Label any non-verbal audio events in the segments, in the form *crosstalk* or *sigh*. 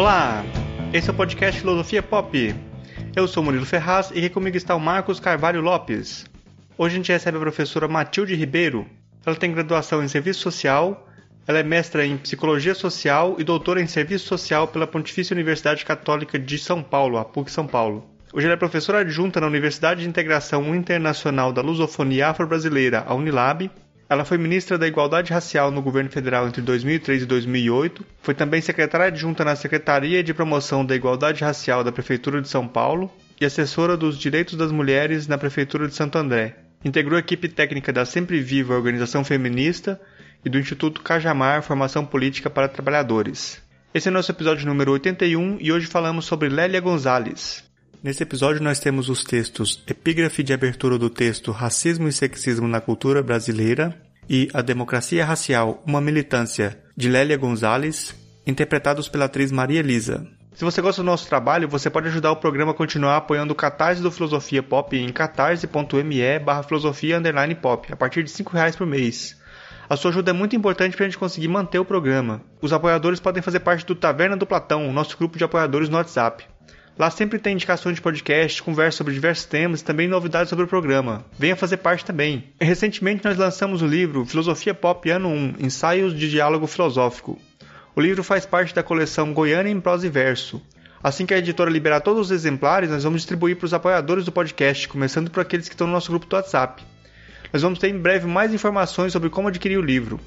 Olá, esse é o podcast Filosofia Pop. Eu sou Murilo Ferraz e aqui comigo está o Marcos Carvalho Lopes. Hoje a gente recebe a professora Matilde Ribeiro. Ela tem graduação em Serviço Social, ela é mestra em Psicologia Social e doutora em Serviço Social pela Pontifícia Universidade Católica de São Paulo, a PUC São Paulo. Hoje ela é professora adjunta na Universidade de Integração Internacional da Lusofonia Afro-Brasileira, a Unilab. Ela foi ministra da Igualdade Racial no governo federal entre 2003 e 2008. Foi também secretária adjunta na Secretaria de Promoção da Igualdade Racial da Prefeitura de São Paulo e assessora dos Direitos das Mulheres na Prefeitura de Santo André. Integrou a equipe técnica da Sempre Viva Organização Feminista e do Instituto Cajamar Formação Política para Trabalhadores. Esse é nosso episódio número 81 e hoje falamos sobre Lélia Gonzalez. Nesse episódio nós temos os textos Epígrafe de abertura do texto Racismo e Sexismo na Cultura Brasileira e A Democracia Racial, uma militância, de Lélia Gonzalez, interpretados pela atriz Maria Elisa. Se você gosta do nosso trabalho, você pode ajudar o programa a continuar apoiando o Catarse do Filosofia Pop em catarse.me barra filosofia pop, a partir de R$ reais por mês. A sua ajuda é muito importante para a gente conseguir manter o programa. Os apoiadores podem fazer parte do Taverna do Platão, nosso grupo de apoiadores no WhatsApp. Lá sempre tem indicações de podcast, conversa sobre diversos temas e também novidades sobre o programa. Venha fazer parte também. Recentemente nós lançamos o livro Filosofia Pop Ano 1 Ensaios de Diálogo Filosófico. O livro faz parte da coleção Goiânia em Prosa e Verso. Assim que a editora liberar todos os exemplares, nós vamos distribuir para os apoiadores do podcast, começando por aqueles que estão no nosso grupo do WhatsApp. Nós vamos ter em breve mais informações sobre como adquirir o livro.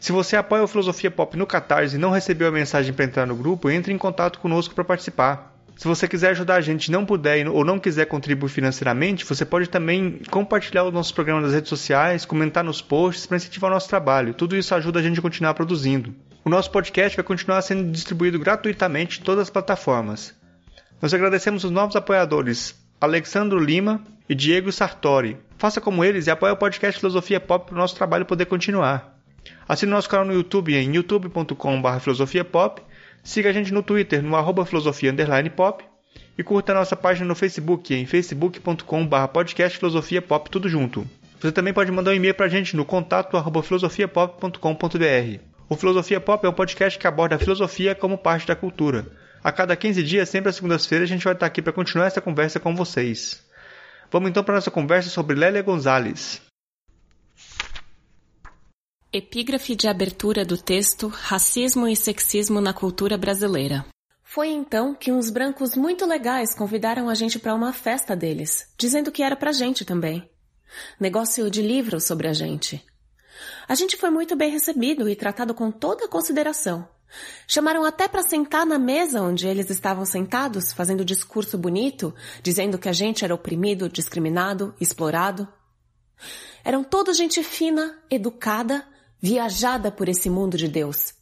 Se você apoia o Filosofia Pop no Catarse e não recebeu a mensagem para entrar no grupo, entre em contato conosco para participar. Se você quiser ajudar a gente não puder ou não quiser contribuir financeiramente, você pode também compartilhar o nosso programa nas redes sociais, comentar nos posts para incentivar o nosso trabalho. Tudo isso ajuda a gente a continuar produzindo. O nosso podcast vai continuar sendo distribuído gratuitamente em todas as plataformas. Nós agradecemos os novos apoiadores Alexandro Lima e Diego Sartori. Faça como eles e apoie o podcast Filosofia Pop para o nosso trabalho poder continuar. Assine nosso canal no YouTube em youtube.com.br filosofiapop Siga a gente no Twitter, no arroba filosofia pop. E curta a nossa página no Facebook, em facebook.com.br podcast filosofia pop, tudo junto. Você também pode mandar um e-mail para a gente no contato arroba filosofiapop.com.br. O Filosofia Pop é um podcast que aborda a filosofia como parte da cultura. A cada 15 dias, sempre às segundas-feiras, a gente vai estar aqui para continuar essa conversa com vocês. Vamos então para a nossa conversa sobre Lélia Gonzalez. Epígrafe de abertura do texto Racismo e Sexismo na Cultura Brasileira. Foi então que uns brancos muito legais convidaram a gente para uma festa deles, dizendo que era pra gente também. Negócio de livros sobre a gente. A gente foi muito bem recebido e tratado com toda a consideração. Chamaram até para sentar na mesa onde eles estavam sentados, fazendo discurso bonito, dizendo que a gente era oprimido, discriminado, explorado. Eram todos gente fina, educada, viajada por esse mundo de Deus.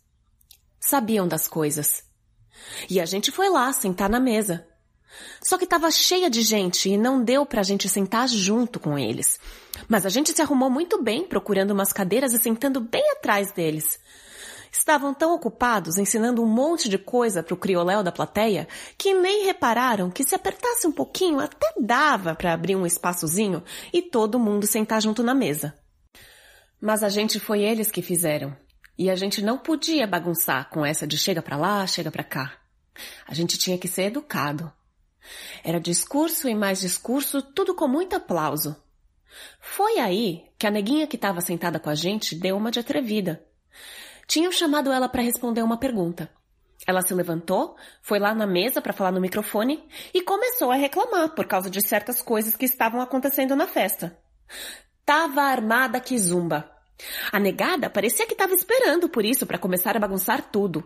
Sabiam das coisas. E a gente foi lá sentar na mesa. Só que estava cheia de gente e não deu para a gente sentar junto com eles. Mas a gente se arrumou muito bem procurando umas cadeiras e sentando bem atrás deles. Estavam tão ocupados ensinando um monte de coisa para o crioléu da plateia que nem repararam que se apertasse um pouquinho até dava para abrir um espaçozinho e todo mundo sentar junto na mesa. Mas a gente foi eles que fizeram. E a gente não podia bagunçar com essa de chega para lá, chega para cá. A gente tinha que ser educado. Era discurso e mais discurso, tudo com muito aplauso. Foi aí que a neguinha que estava sentada com a gente deu uma de atrevida. Tinham chamado ela para responder uma pergunta. Ela se levantou, foi lá na mesa para falar no microfone e começou a reclamar por causa de certas coisas que estavam acontecendo na festa. Tava armada que zumba. A negada parecia que estava esperando por isso para começar a bagunçar tudo.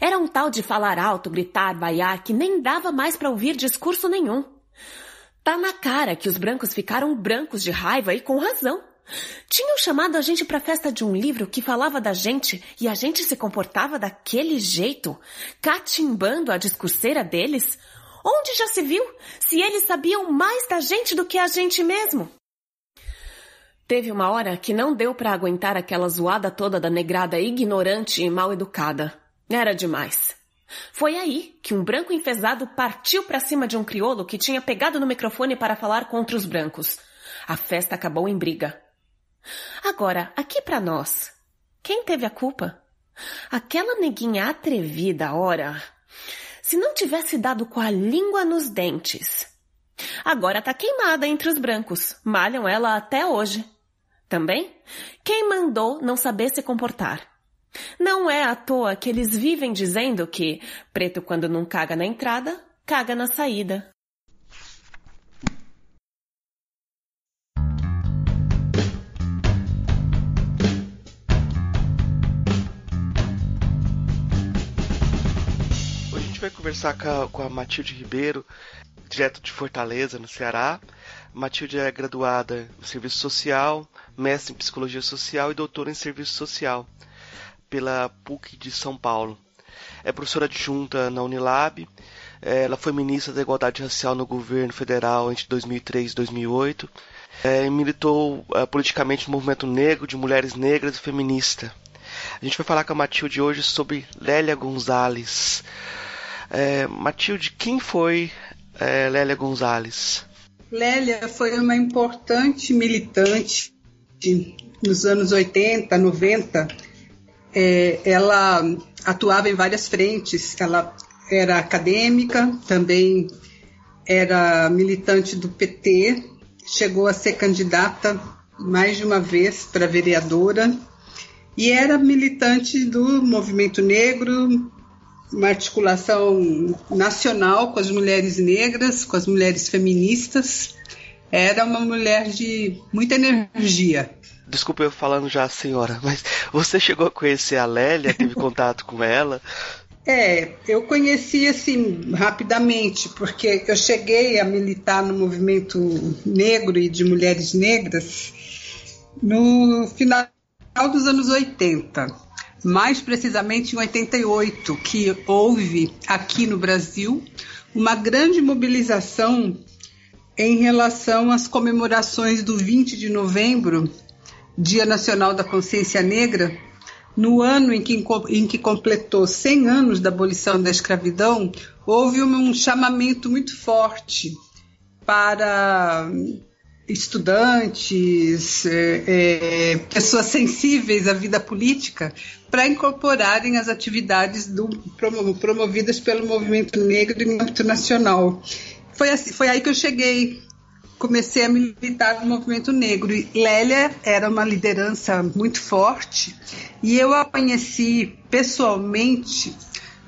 Era um tal de falar alto, gritar, vaiar, que nem dava mais para ouvir discurso nenhum. Tá na cara que os brancos ficaram brancos de raiva e com razão. Tinham chamado a gente para festa de um livro que falava da gente e a gente se comportava daquele jeito, catimbando a discurseira deles. Onde já se viu? Se eles sabiam mais da gente do que a gente mesmo. Teve uma hora que não deu para aguentar aquela zoada toda da negrada ignorante e mal educada. Era demais. Foi aí que um branco enfesado partiu para cima de um crioulo que tinha pegado no microfone para falar contra os brancos. A festa acabou em briga. Agora, aqui para nós, quem teve a culpa? Aquela neguinha atrevida, ora. Se não tivesse dado com a língua nos dentes. Agora tá queimada entre os brancos. Malham ela até hoje. Também? Quem mandou não saber se comportar? Não é à toa que eles vivem dizendo que preto quando não caga na entrada, caga na saída. Hoje a gente vai conversar com a, com a Matilde Ribeiro, direto de Fortaleza, no Ceará. Matilde é graduada em Serviço Social, mestre em Psicologia Social e doutora em Serviço Social pela PUC de São Paulo. É professora adjunta na Unilab. Ela foi ministra da Igualdade Racial no governo federal entre 2003 e 2008. É, militou é, politicamente no movimento negro, de mulheres negras e feminista. A gente vai falar com a Matilde hoje sobre Lélia Gonzalez. É, Matilde, quem foi é, Lélia Gonzalez? Lélia foi uma importante militante nos anos 80, 90. É, ela atuava em várias frentes. Ela era acadêmica, também era militante do PT, chegou a ser candidata mais de uma vez para vereadora e era militante do movimento negro, uma articulação nacional com as mulheres negras, com as mulheres feministas. Era uma mulher de muita energia. Desculpa eu falando já, senhora, *laughs* mas você chegou a conhecer a Lélia, teve *laughs* contato com ela? É, eu conheci assim rapidamente, porque eu cheguei a militar no movimento negro e de mulheres negras no final dos anos 80 mais precisamente em 88, que houve aqui no Brasil uma grande mobilização em relação às comemorações do 20 de novembro, Dia Nacional da Consciência Negra, no ano em que, em que completou 100 anos da abolição da escravidão, houve um chamamento muito forte para estudantes, é, é, pessoas sensíveis à vida política, para incorporarem as atividades do, promovidas pelo movimento negro em âmbito nacional. Foi, assim, foi aí que eu cheguei, comecei a militar no movimento negro. E Lélia era uma liderança muito forte e eu a conheci pessoalmente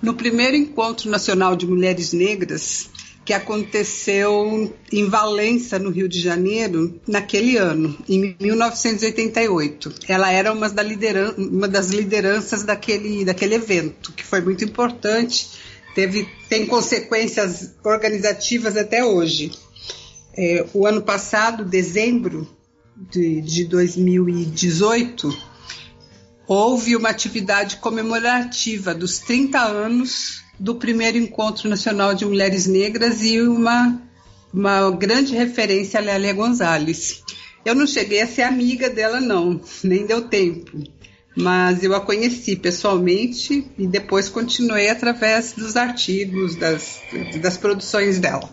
no primeiro encontro nacional de mulheres negras que aconteceu em Valença, no Rio de Janeiro, naquele ano, em 1988. Ela era uma, da lideran uma das lideranças daquele, daquele evento, que foi muito importante, teve, tem consequências organizativas até hoje. É, o ano passado, dezembro de, de 2018, houve uma atividade comemorativa dos 30 anos do primeiro Encontro Nacional de Mulheres Negras e uma, uma grande referência a Lélia Gonzalez. Eu não cheguei a ser amiga dela, não, *laughs* nem deu tempo. Mas eu a conheci pessoalmente e depois continuei através dos artigos, das, das produções dela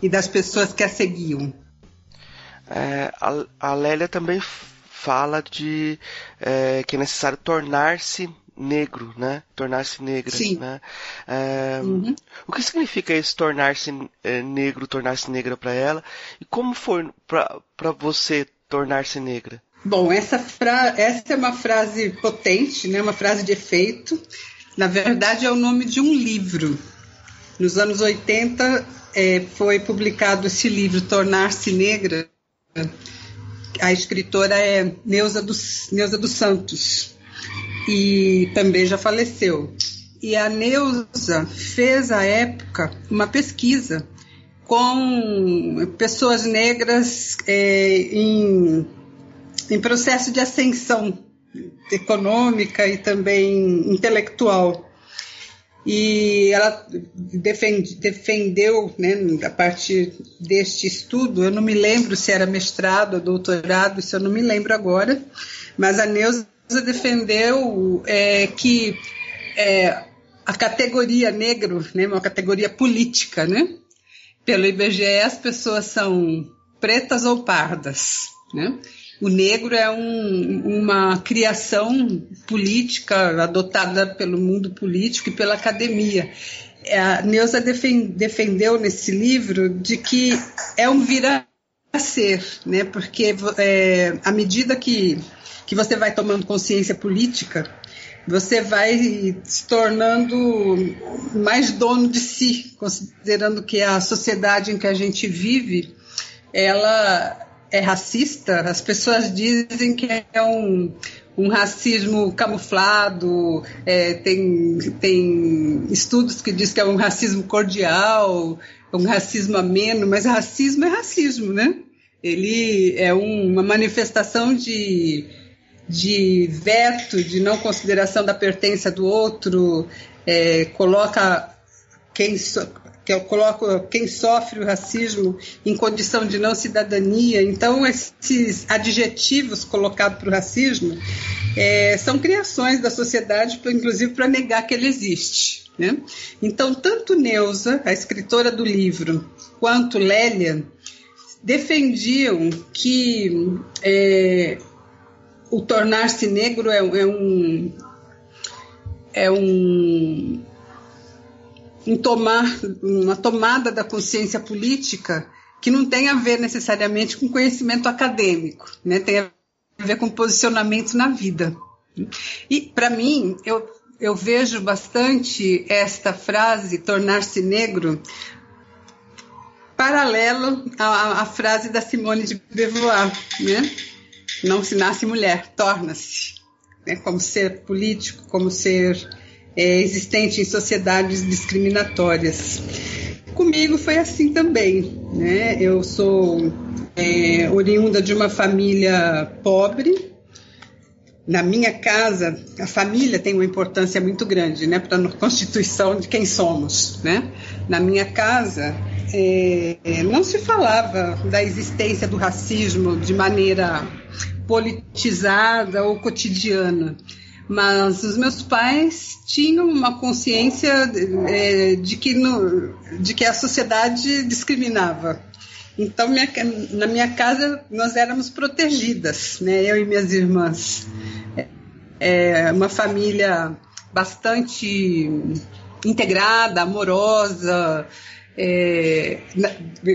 e das pessoas que a seguiam. É, a, a Lélia também fala de é, que é necessário tornar-se negro, né? Tornar-se negra, Sim. né? É, uhum. O que significa isso, tornar-se é, negro, tornar-se negra para ela? E como foi para você tornar-se negra? Bom, essa, fra essa é uma frase potente, né? Uma frase de efeito. Na verdade, é o nome de um livro. Nos anos 80 é, foi publicado esse livro, Tornar-se Negra. A escritora é Neuza dos, Neuza dos Santos e também já faleceu. E a Neuza fez à época uma pesquisa com pessoas negras é, em, em processo de ascensão econômica e também intelectual. E ela defende, defendeu, né, a partir deste estudo, eu não me lembro se era mestrado ou doutorado, isso eu não me lembro agora, mas a Neuza defendeu é, que é, a categoria negro, né, uma categoria política, né? Pelo IBGE as pessoas são pretas ou pardas, né? O negro é um, uma criação política adotada pelo mundo político e pela academia. A Neuza defendeu nesse livro de que é um vir a ser, né? porque é, à medida que, que você vai tomando consciência política, você vai se tornando mais dono de si, considerando que a sociedade em que a gente vive, ela é racista. As pessoas dizem que é um, um racismo camuflado, é, tem, tem estudos que dizem que é um racismo cordial, um racismo ameno, mas racismo é racismo, né? Ele é um, uma manifestação de de veto, de não consideração da pertença do outro, é, coloca quem, so, que quem sofre o racismo em condição de não cidadania. Então, esses adjetivos colocados para o racismo é, são criações da sociedade, inclusive para negar que ele existe. Né? Então, tanto Neuza, a escritora do livro, quanto Lélia defendiam que é, o tornar-se negro é, é, um é um, um tomar uma tomada da consciência política que não tem a ver necessariamente com conhecimento acadêmico, né? Tem a ver com posicionamento na vida. E para mim, eu eu vejo bastante esta frase tornar-se negro paralelo à, à, frase da Simone de Beauvoir, né? não se nasce mulher, torna-se, né, como ser político, como ser é, existente em sociedades discriminatórias. Comigo foi assim também, né? Eu sou é, oriunda de uma família pobre. Na minha casa, a família tem uma importância muito grande, né, para a *laughs* constituição de quem somos, né? Na minha casa, é, não se falava da existência do racismo de maneira politizada ou cotidiana. Mas os meus pais tinham uma consciência é, de, que no, de que a sociedade discriminava. Então, minha, na minha casa, nós éramos protegidas, né? eu e minhas irmãs. É, é uma família bastante integrada, amorosa, é,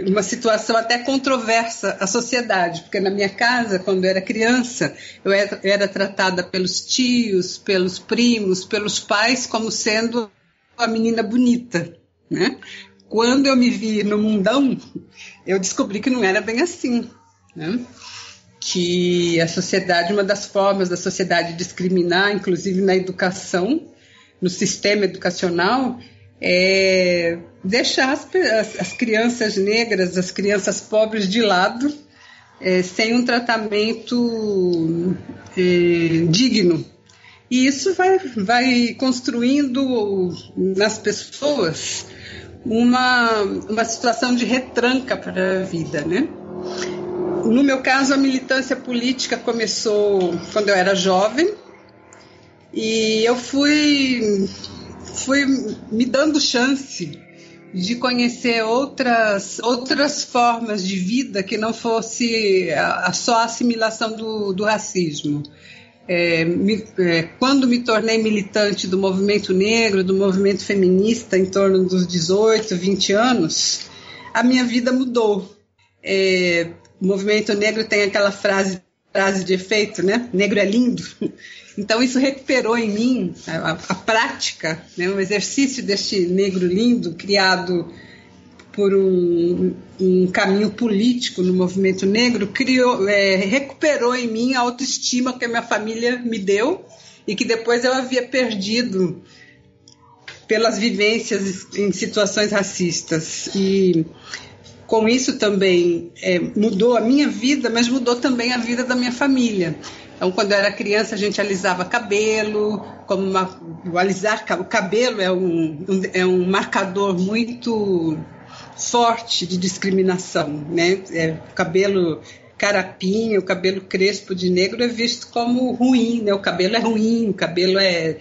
uma situação até controversa à sociedade, porque na minha casa, quando eu era criança, eu era, era tratada pelos tios, pelos primos, pelos pais como sendo a menina bonita, né? Quando eu me vi no mundão, eu descobri que não era bem assim, né? Que a sociedade, uma das formas da sociedade discriminar, inclusive na educação, no sistema educacional, é deixar as, as, as, crianças negras, as crianças pobres de lado, é, sem um tratamento é, digno. E isso vai, vai construindo nas pessoas uma, uma situação de retranca para a vida, né? No meu caso, a militância política começou quando eu era jovem e eu fui fui me dando chance de conhecer outras, outras formas de vida que não fosse a, a só assimilação do, do racismo. É, me, é, quando me tornei militante do movimento negro, do movimento feminista, em torno dos 18, 20 anos, a minha vida mudou. É, o movimento negro tem aquela frase, frase de efeito, né? Negro é lindo. *laughs* Então isso recuperou em mim a, a prática, né, o exercício deste negro lindo criado por um, um, caminho político no movimento negro, criou, é, recuperou em mim a autoestima que a minha família me deu e que depois eu havia perdido pelas vivências em situações racistas. E com isso também é, mudou a minha vida, mas mudou também a vida da minha família. Então, quando eu era criança, a gente alisava cabelo, como uma, o alisar o cabelo é um, um, é um marcador muito forte de discriminação, né? É, cabelo carapinha, o cabelo crespo de negro é visto como ruim, né? O cabelo é ruim, o cabelo é,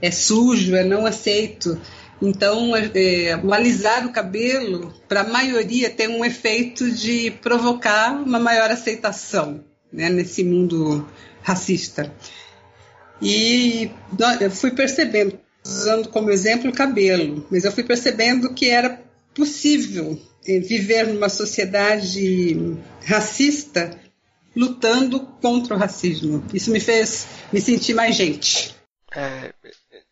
é sujo, é não aceito. Então, é, o alisar o cabelo, para a maioria, tem um efeito de provocar uma maior aceitação. né, nesse mundo racista. E eu fui percebendo, usando como exemplo o cabelo, mas eu fui percebendo que era possível eh, viver numa sociedade racista lutando contra o racismo. Isso me fez me sentir mais gente. É,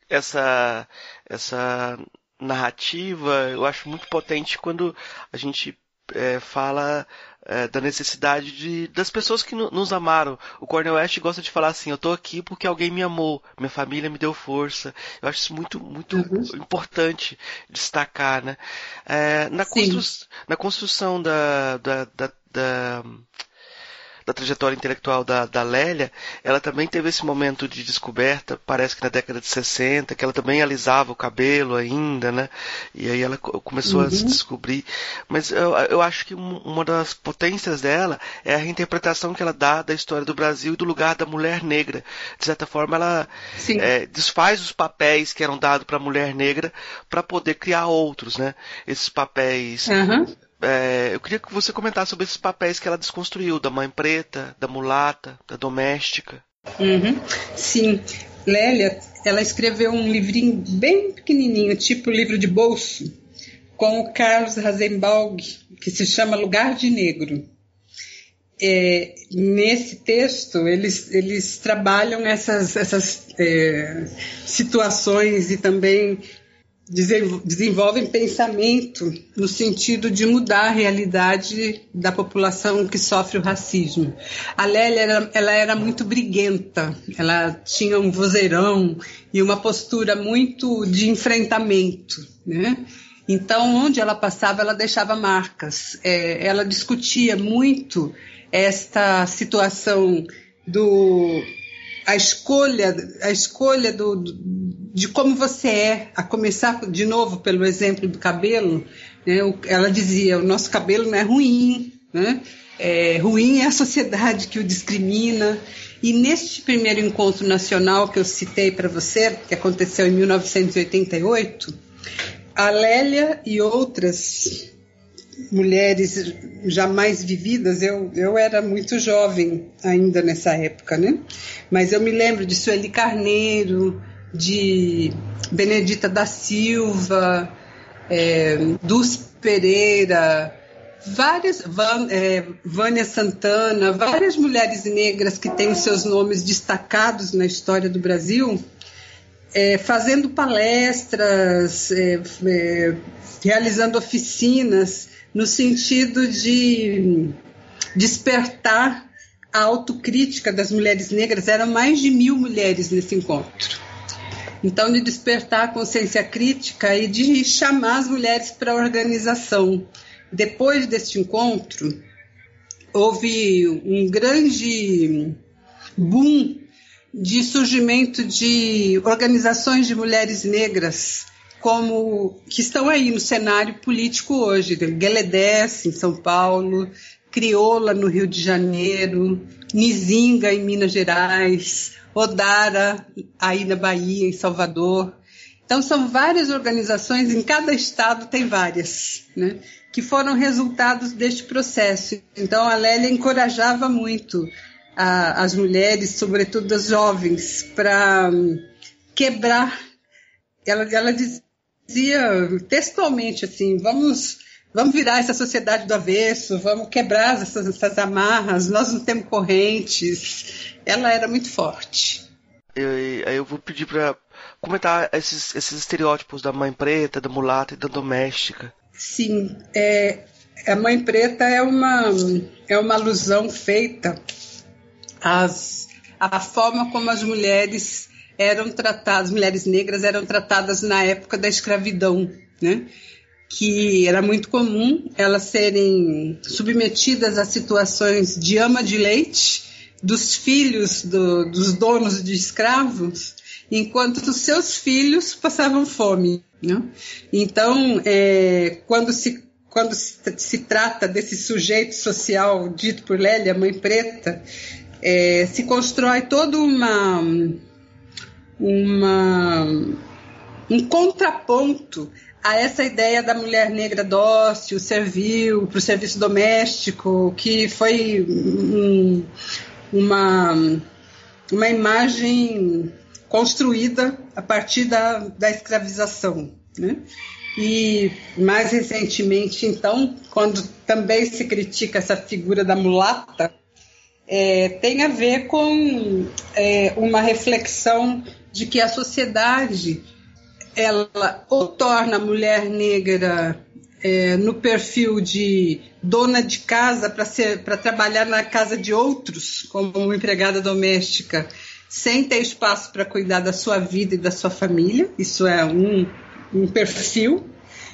essa, essa narrativa eu acho muito potente quando a gente é, fala é, da necessidade de, das pessoas que nos amaram. O Cornel West gosta de falar assim: eu estou aqui porque alguém me amou, minha família me deu força. Eu acho isso muito, muito uhum. importante destacar, né? É, na, constru na construção da, da, da, da da trajetória intelectual da, da Lélia, ela também teve esse momento de descoberta, parece que na década de 60, que ela também alisava o cabelo ainda, né? E aí ela começou uhum. a se uhum. descobrir. Mas eu, eu acho que uma das potências dela é a reinterpretação que ela dá da história do Brasil e do lugar da mulher negra. De certa forma, ela é, desfaz os papéis que eram dados para a mulher negra para poder criar outros, né? Esses papéis uhum é, eu queria que você comentasse sobre esses papéis que ela desconstruiu, da mãe preta, da mulata, da doméstica. Uhum. Sim, Lélia, ela escreveu um livrinho bem pequenininho, tipo livro de bolso, com o Carlos Rasenbalg, que se chama Lugar de Negro. É, nesse texto, eles, eles trabalham essas, essas é, situações e também desenvolvem pensamento no sentido de mudar a realidade da população que sofre o racismo. A Lélia era, ela era muito briguenta, ela tinha um vozeirão e uma postura muito de enfrentamento, né? Então, onde ela passava, ela deixava marcas. É, ela discutia muito esta situação do a escolha, a escolha do, do, de como você é, a começar de novo pelo exemplo do cabelo, né? Ela dizia: o nosso cabelo não é ruim, né? É, ruim é a sociedade que o discrimina. E neste primeiro encontro nacional que eu citei para você, que aconteceu em 1988, a Lélia e outras mulheres jamais vividas, eu, eu era muito jovem ainda nessa época, né? Mas eu me lembro de Sueli Carneiro, de Benedita da Silva, é, Dulce Pereira, várias, Van, é, Vânia Santana, várias mulheres negras que têm os seus nomes destacados na história do Brasil, é, fazendo palestras, é, é, realizando oficinas no sentido de despertar a autocrítica das mulheres negras. Eram mais de mil mulheres nesse encontro. Então, de despertar a consciência crítica e de chamar as mulheres para a organização. Depois deste encontro, houve um grande boom de surgimento de organizações de mulheres negras como que estão aí no cenário político hoje. Gueledés, em São Paulo, Crioula, no Rio de Janeiro, Nizinga, em Minas Gerais, Odara, aí na Bahia, em Salvador. Então, são várias organizações, em cada estado tem várias, né, que foram resultados deste processo. Então, a Lélia encorajava muito a, as mulheres, sobretudo as jovens, para um, quebrar. Ela, ela dizia textualmente assim: vamos, vamos virar essa sociedade do avesso, vamos quebrar essas, essas amarras, nós não temos correntes. Ela era muito forte. Eu, eu vou pedir para comentar esses, esses estereótipos da mãe preta, da mulata e da doméstica. Sim, é, a mãe preta é uma, é uma alusão feita às, à forma como as mulheres eram tratadas, mulheres negras eram tratadas na época da escravidão, né? Que era muito comum elas serem submetidas a situações de ama de leite dos filhos do, dos donos de escravos, enquanto os seus filhos passavam fome. Né? Então, é, quando se quando se, se, trata desse sujeito social dito por Lélia, mãe preta, é, se constrói toda uma uma, um contraponto a essa ideia da mulher negra dócil, servil, para o serviço doméstico, que foi um, uma, uma imagem construída a partir da, da escravização. Né? E mais recentemente, então, quando também se critica essa figura da mulata, é, tem a ver com é, uma reflexão de que a sociedade ela ou torna a mulher negra é, no perfil de dona de casa para trabalhar na casa de outros como empregada doméstica sem ter espaço para cuidar da sua vida e da sua família. Isso é um, um perfil.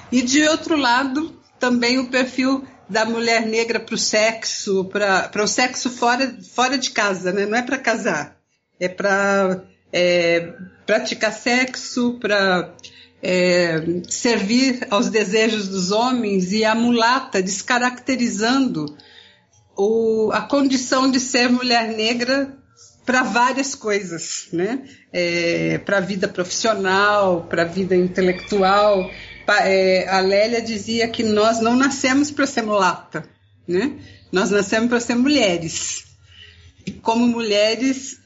E de outro lado também o perfil da mulher negra para o sexo para o sexo fora fora de casa né? não é para casar. É para é, praticar sexo para é, servir aos desejos dos homens e a mulata descaracterizando o, a condição de ser mulher negra para várias coisas, né? É, para a vida profissional, para a vida intelectual. É, a Lélia dizia que nós não nascemos para ser mulata, né? Nós nascemos para ser mulheres. E como mulheres,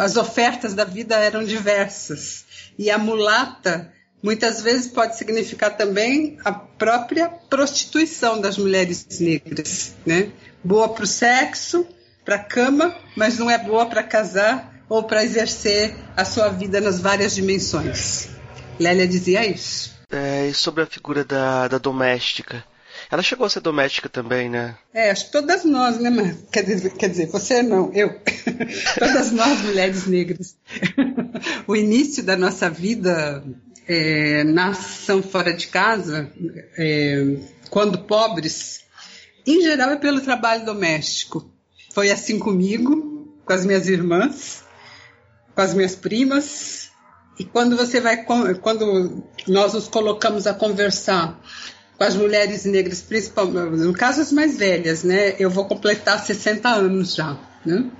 as ofertas da vida eram diversas. E a mulata muitas vezes pode significar também a própria prostituição das mulheres negras, né? Boa para o sexo, para a cama, mas não é boa para casar ou para exercer a sua vida nas várias dimensões. Lélia dizia isso. É, e sobre a figura da, da doméstica? Ela chegou a ser doméstica também, né? É, acho que todas nós, né, quer dizer, quer dizer, você não, eu. *laughs* todas nós, mulheres negras. o início da nossa vida é, nação fora de casa, é, quando pobres, em geral é pelo trabalho doméstico. Foi assim comigo, com as minhas irmãs, com as minhas primas. E quando você vai, quando nós nos colocamos a conversar com as mulheres negras, principalmente, no caso as mais velhas, né? Eu vou completar 60 anos já, né?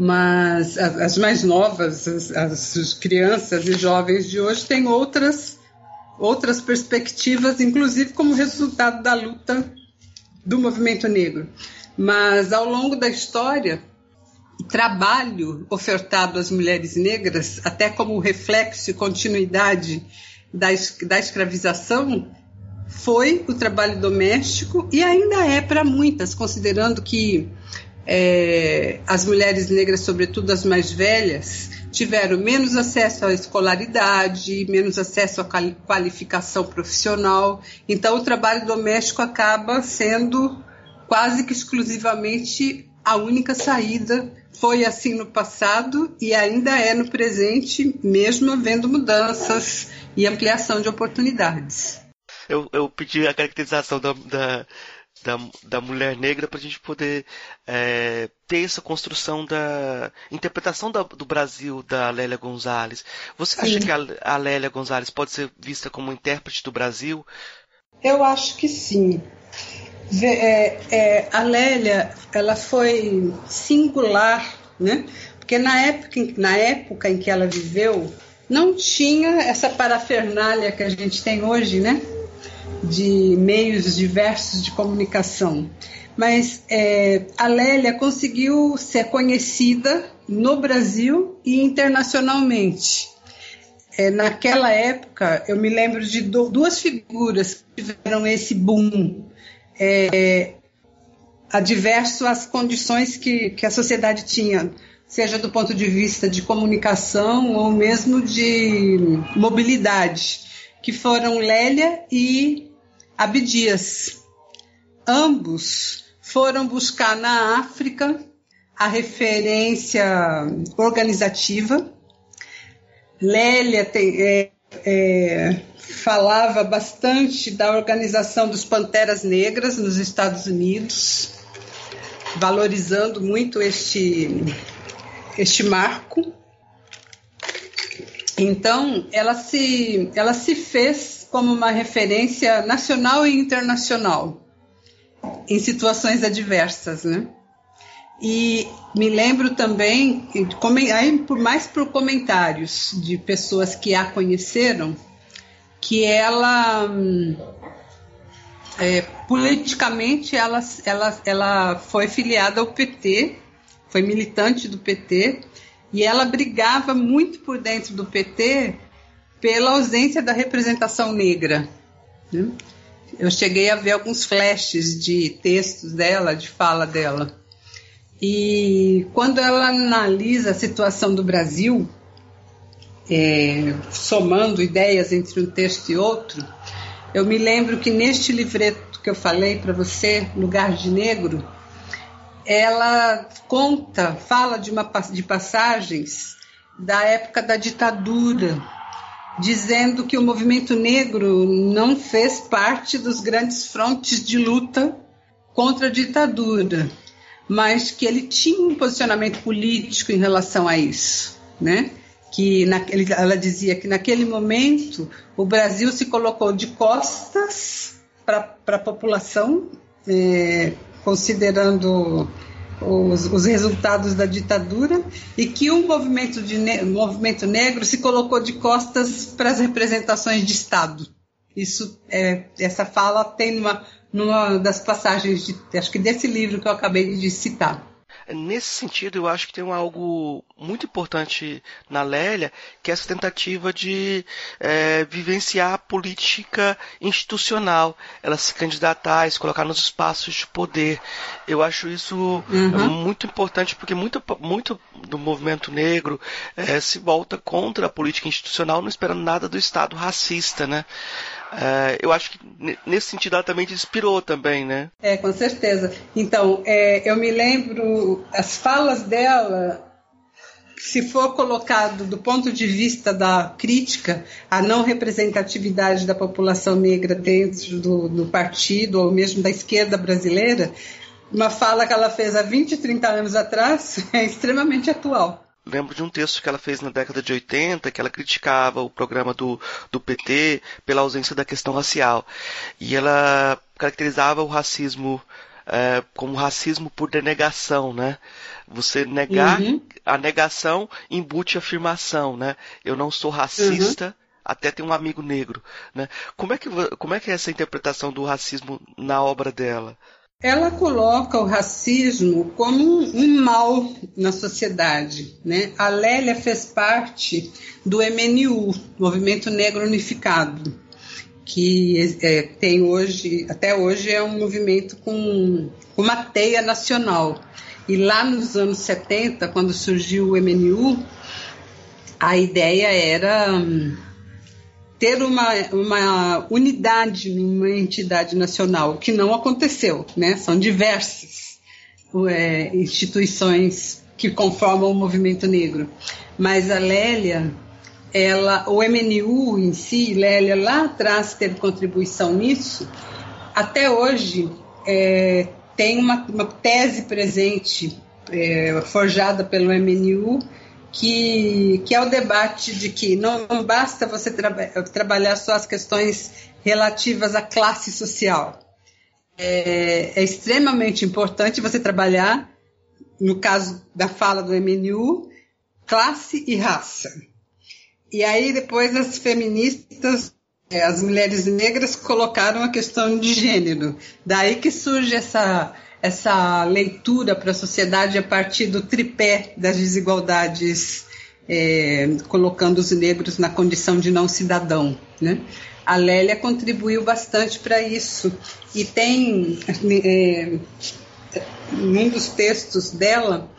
mas as, mais novas, as, as, crianças e jovens de hoje têm outras, outras perspectivas, inclusive como resultado da luta do movimento negro. Mas ao longo da história, o trabalho ofertado às mulheres negras, até como reflexo e continuidade da, da escravização, foi o trabalho doméstico e ainda é para muitas, considerando que é, as mulheres negras, sobretudo as mais velhas, tiveram menos acesso à escolaridade, menos acesso à qualificação profissional. Então, o trabalho doméstico acaba sendo quase que exclusivamente a única saída. Foi assim no passado e ainda é no presente, mesmo havendo mudanças e ampliação de oportunidades. Eu, eu pedi a caracterização da, da da, da mulher negra para a gente poder é, ter essa construção da interpretação da, do Brasil da Lélia Gonzalez. Você acha que a, a Lélia Gonzalez pode ser vista como intérprete do Brasil? Eu acho que sim. É, é, a Lélia ela foi singular, né? Porque na época, na época em que ela viveu, não tinha essa parafernália que a gente tem hoje, né? De meios diversos de comunicação. Mas é, a Lélia conseguiu ser conhecida no Brasil e internacionalmente. É, naquela época, eu me lembro de do, duas figuras que tiveram esse boom. É, adverso às condições que, que a sociedade tinha, seja do ponto de vista de comunicação ou mesmo de mobilidade, que foram Lélia e Abdias. Ambos foram buscar na África a referência organizativa. Lélia tem, é, é, falava bastante da organização dos Panteras Negras nos Estados Unidos, valorizando muito este, este marco. Então, ela se, ela se fez como uma referência nacional e internacional em situações adversas, né? E me lembro também, aí por mais por comentários de pessoas que a conheceram, que ela é, politicamente ela, ela, ela foi filiada ao PT foi militante do PT e ela brigava muito por dentro do PT pela ausência da representação negra. Né? Eu cheguei a ver alguns flashes de textos dela, de fala dela. E quando ela analisa a situação do Brasil, é, somando ideias entre um texto e outro, eu me lembro que neste livreto que eu falei para você, Lugar de Negro, ela conta, fala de, uma, de passagens da época da ditadura, dizendo que o movimento negro não fez parte dos grandes frontes de luta contra a ditadura, mas que ele tinha um posicionamento político em relação a isso, né? Que na, ela dizia que naquele momento o Brasil se colocou de costas para a população, é, considerando os, os, resultados da ditadura e que o movimento, de, movimento negro se colocou de costas para as representações de Estado. Isso, é, essa fala tem numa, numa das passagens, de, acho que desse livro que eu acabei de citar. Nesse sentido, eu acho que tem algo muito importante na Lélia, que é essa tentativa de é, vivenciar a política institucional, ela se candidatar, se colocar nos espaços de poder. Eu acho isso uhum. muito importante, porque muito, muito do movimento negro é, se volta contra a política institucional, não esperando nada do Estado racista, né? É, eu acho que nesse sentido ela também te inspirou também, né? É, com certeza. Então, é, eu me lembro as falas dela, se for colocado do ponto de vista da crítica à não representatividade da população negra dentro do, do partido ou mesmo da esquerda brasileira, uma fala que ela fez há 20, 30 anos atrás *laughs* é extremamente atual lembro de um texto que ela fez na década de 80, que ela criticava o programa do, do PT pela ausência da questão racial. E ela caracterizava o racismo é, como racismo por denegação, né? Você negar, uhum. a negação embute a afirmação, né? Eu não sou racista, uhum. até tem um amigo negro, né? Como é que, como é que é essa interpretação do racismo na obra dela? Ela coloca o racismo como um, mal na sociedade. Né? A Lélia fez parte do MNU, Movimento Negro Unificado, que é, tem hoje, até hoje é um movimento com uma teia nacional. E lá nos anos 70, quando surgiu o MNU, a ideia era hum, ter uma, uma unidade numa entidade nacional, que não aconteceu, né? São diversas é, instituições que conformam o movimento negro. Mas a Lélia, ela, o MNU em si, Lélia lá atrás teve contribuição nisso, até hoje é, tem uma, uma, tese presente é, forjada pelo MNU que, que é o debate de que não, basta você tra trabalhar só as questões relativas à classe social. É, é, extremamente importante você trabalhar, no caso da fala do MNU, classe e raça. E aí depois as feministas, é, as mulheres negras colocaram a questão de gênero. Daí que surge essa essa leitura para a sociedade a partir do tripé das desigualdades, é, colocando os negros na condição de não cidadão. Né? A Lélia contribuiu bastante para isso e tem é, num dos textos dela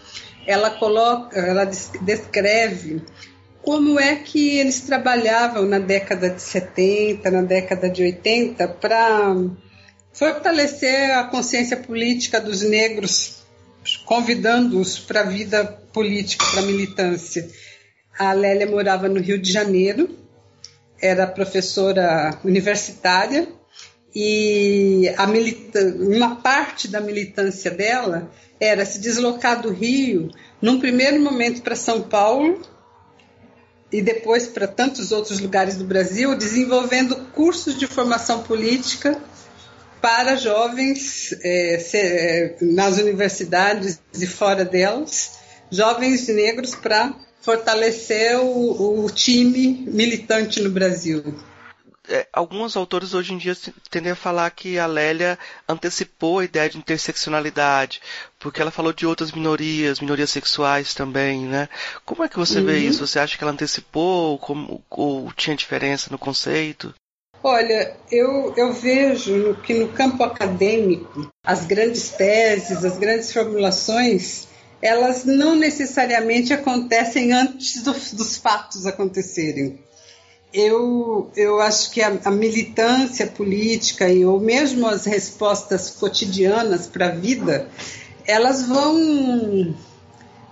ela coloca, ela descreve como é que eles trabalhavam na década de 70, na década de 80 para fortalecer a consciência política dos negros, convidando-os para a vida política, para a militância. A Lélia morava no Rio de Janeiro, era professora universitária e a uma parte da militância dela era se deslocar do Rio, num primeiro momento para São Paulo e depois para tantos outros lugares do Brasil, desenvolvendo cursos de formação política para jovens é, se, é, nas universidades e fora delas, jovens negros para fortalecer o, o, time militante no Brasil. é, alguns autores hoje em dia tendem a falar que a Lélia antecipou a ideia de interseccionalidade, porque ela falou de outras minorias, minorias sexuais também, né? Como é que você uhum. vê isso? Você acha que ela antecipou ou tinha diferença no conceito? Olha, eu, eu vejo que no campo acadêmico, as grandes teses, as grandes formulações, elas não necessariamente acontecem antes do, dos fatos acontecerem. Eu, eu acho que a, a militância política e ou mesmo as respostas cotidianas para a vida, elas vão,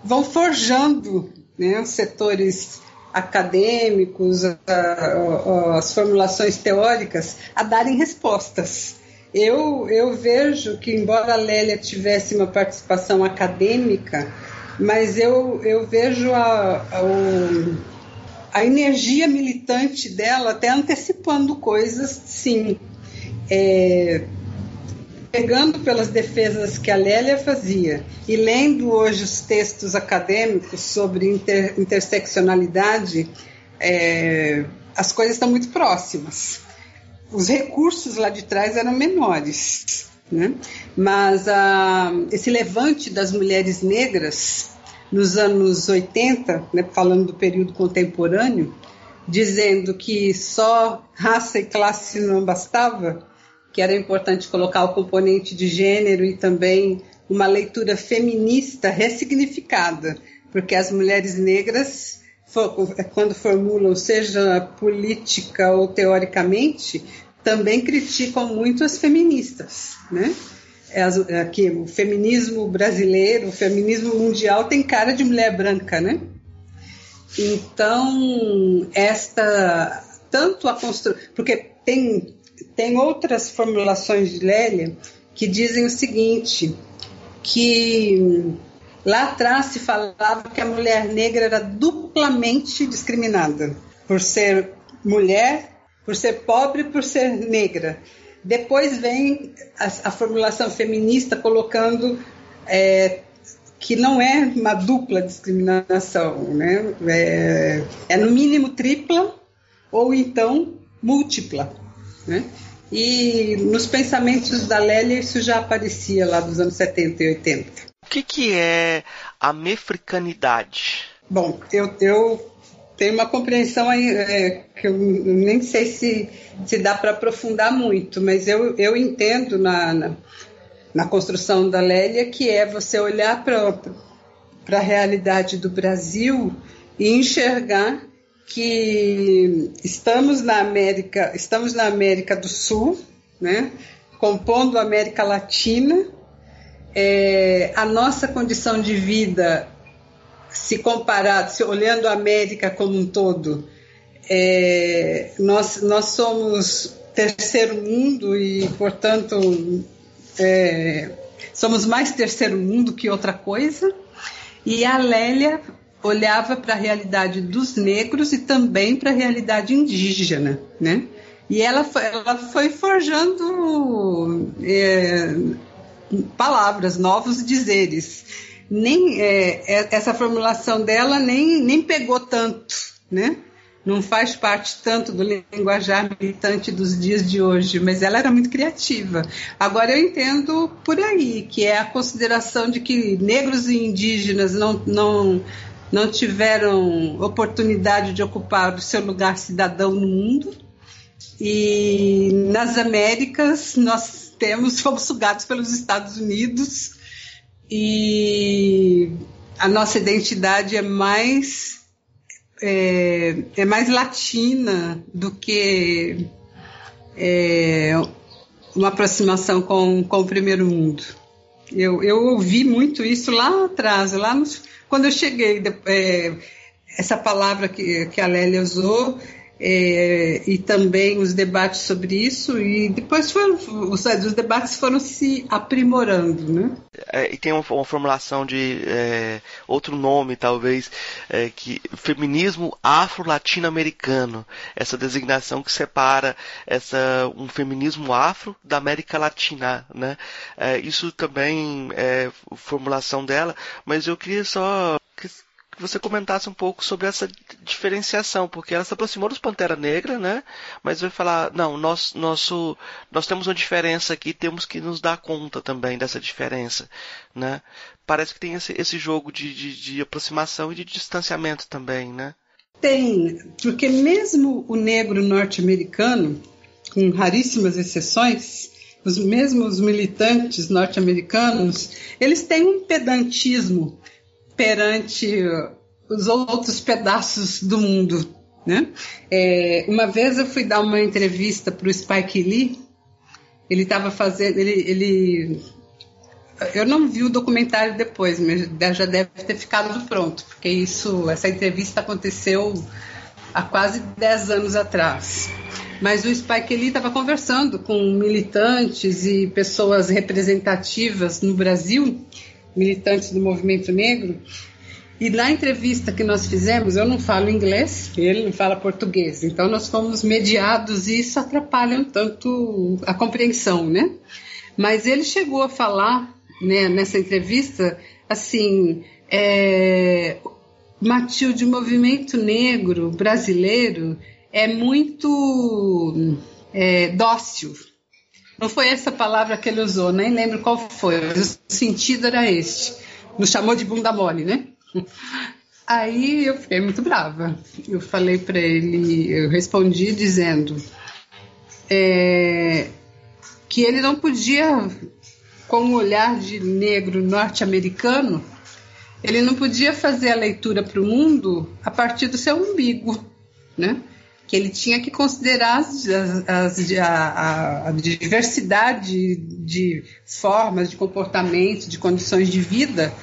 vão forjando né, os setores acadêmicos, a, a, as formulações teóricas, a darem respostas. Eu, eu vejo que, embora a Lélia tivesse uma participação acadêmica, mas eu, eu vejo a, a, a energia militante dela até antecipando coisas, sim. É, pegando pelas defesas que a Lélia fazia e lendo hoje os textos acadêmicos sobre inter, interseccionalidade, é, as coisas estão muito próximas. Os recursos lá de trás eram menores, né? mas a, esse levante das mulheres negras nos anos 80, né, falando do período contemporâneo, dizendo que só raça e classe não bastava, que era importante colocar o componente de gênero e também uma leitura feminista ressignificada, porque as mulheres negras, quando formulam, seja política ou teoricamente, também criticam muito as feministas, né? É aqui, o feminismo brasileiro, o feminismo mundial tem cara de mulher branca, né? Então, esta tanto a construção, porque tem tem outras formulações de Lélia que dizem o seguinte, que lá atrás se falava que a mulher negra era duplamente discriminada por ser mulher, por ser pobre, por ser negra. Depois vem a, a formulação feminista colocando é, que não é uma dupla discriminação, né? É, é no mínimo tripla ou então múltipla. Né? E nos pensamentos da Lélia isso já aparecia lá dos anos 70 e 80. O que, que é a mefricanidade? Bom, eu, eu tenho uma compreensão aí, é, que eu nem sei se, se dá para aprofundar muito, mas eu, eu entendo na, na, na construção da Lélia que é você olhar para a realidade do Brasil e enxergar que estamos na América, estamos na América do Sul, né, compondo a América Latina. É, a nossa condição de vida, se comparado, se olhando a América como um todo, é, nós, nós somos terceiro mundo e, portanto, é, somos mais terceiro mundo que outra coisa. E a Lélia olhava para a realidade dos negros e também para a realidade indígena, né? E ela foi, ela foi forjando é, palavras, novos dizeres. Nem é, é, essa formulação dela nem, nem pegou tanto, né? Não faz parte tanto do linguajar militante dos dias de hoje, mas ela era muito criativa. Agora eu entendo por aí que é a consideração de que negros e indígenas não, não não tiveram oportunidade de ocupar o seu lugar cidadão no mundo. E nas Américas nós temos, *laughs* fomos sugados pelos Estados Unidos e a nossa identidade é mais é, é mais latina do que é, uma aproximação com, com o primeiro mundo. Eu, eu ouvi muito isso lá atrás, lá nos, quando eu cheguei, é, essa palavra que, que a Lélia usou, é, e também os debates sobre isso, e depois foram, os, os debates foram se aprimorando. Né? É, e tem uma, uma formulação de é, outro nome, talvez, é, que feminismo afro-latino-americano, essa designação que separa essa, um feminismo afro da América Latina. Né? É, isso também é formulação dela, mas eu queria só que você comentasse um pouco sobre essa diferenciação, porque ela se aproximou dos Pantera Negra, né? Mas vai falar, não, nós, nosso, nós temos uma diferença aqui, temos que nos dar conta também dessa diferença, né? Parece que tem esse, esse jogo de, de, de aproximação e de distanciamento também, né? Tem, porque mesmo o negro norte-americano, com raríssimas exceções, os mesmos militantes norte-americanos, eles têm um pedantismo perante os outros pedaços do mundo. Né? É, uma vez eu fui dar uma entrevista para o Spike Lee, ele estava fazendo, ele, ele, eu não vi o documentário depois, mas já deve ter ficado pronto, porque isso, essa entrevista aconteceu há quase 10 anos atrás. Mas o Spike Lee estava conversando com militantes e pessoas representativas no Brasil, militantes do movimento negro, e na entrevista que nós fizemos, eu não falo inglês, ele não fala português, então nós fomos mediados e isso atrapalha um tanto a compreensão, né? Mas ele chegou a falar, né, nessa entrevista, assim, é, Matilde, o movimento negro brasileiro é muito é, dócil. Não foi essa palavra que ele usou, nem lembro qual foi. O sentido era este. Nos chamou de bunda mole, né? Aí eu fiquei muito brava. Eu falei para ele, eu respondi dizendo é, que ele não podia, com o olhar de negro norte-americano, ele não podia fazer a leitura para o mundo a partir do seu umbigo, né? Que ele tinha que considerar as, as, a, a, diversidade de formas, de comportamento, de condições de vida,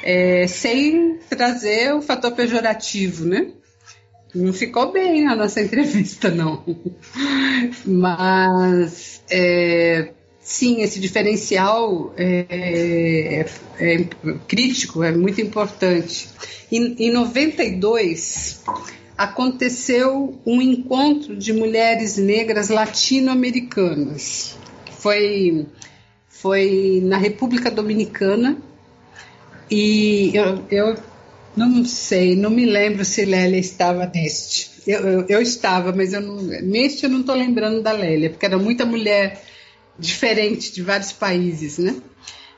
é, sem trazer o fator pejorativo, né? Não ficou bem a nossa *laughs* entrevista, não. Mas, é, sim, esse diferencial é, é, é, crítico, é muito importante. Em, em 92, aconteceu um encontro de mulheres negras latino-americanas. Foi, foi na República Dominicana e eu, eu não sei, não me lembro se Lélia estava neste. Eu, eu, eu estava, mas eu não, neste eu não estou lembrando da Lélia, porque era muita mulher diferente de vários países, né?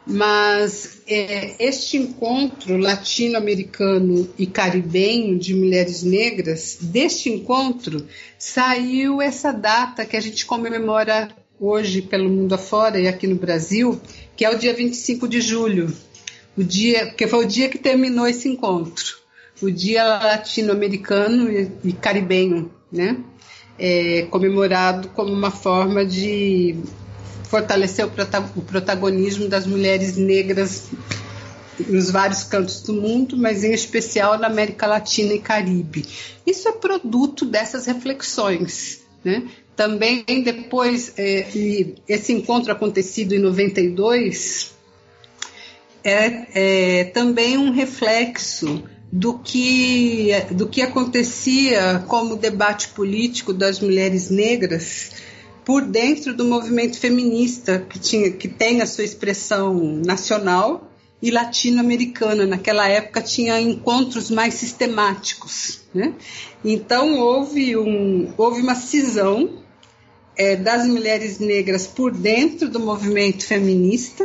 Mas é, este encontro latino-americano e caribenho de mulheres negras, deste encontro saiu essa data que a gente comemora hoje pelo mundo afora e aqui no Brasil, que é o dia 25 de julho, o dia que foi o dia que terminou esse encontro, o dia latino-americano e, e caribenho, né? É, comemorado como uma forma de fortalecer o protagonismo das mulheres negras nos vários cantos do mundo, mas em especial na América Latina e Caribe. Isso é produto dessas reflexões. Né? Também depois, é, esse encontro acontecido em 92 é, é também um reflexo do que, do que acontecia como debate político das mulheres negras por dentro do movimento feminista que, tinha, que tem a sua expressão nacional e latino-americana. Naquela época tinha encontros mais sistemáticos. Né? Então houve, um, houve uma cisão é, das mulheres negras por dentro do movimento feminista.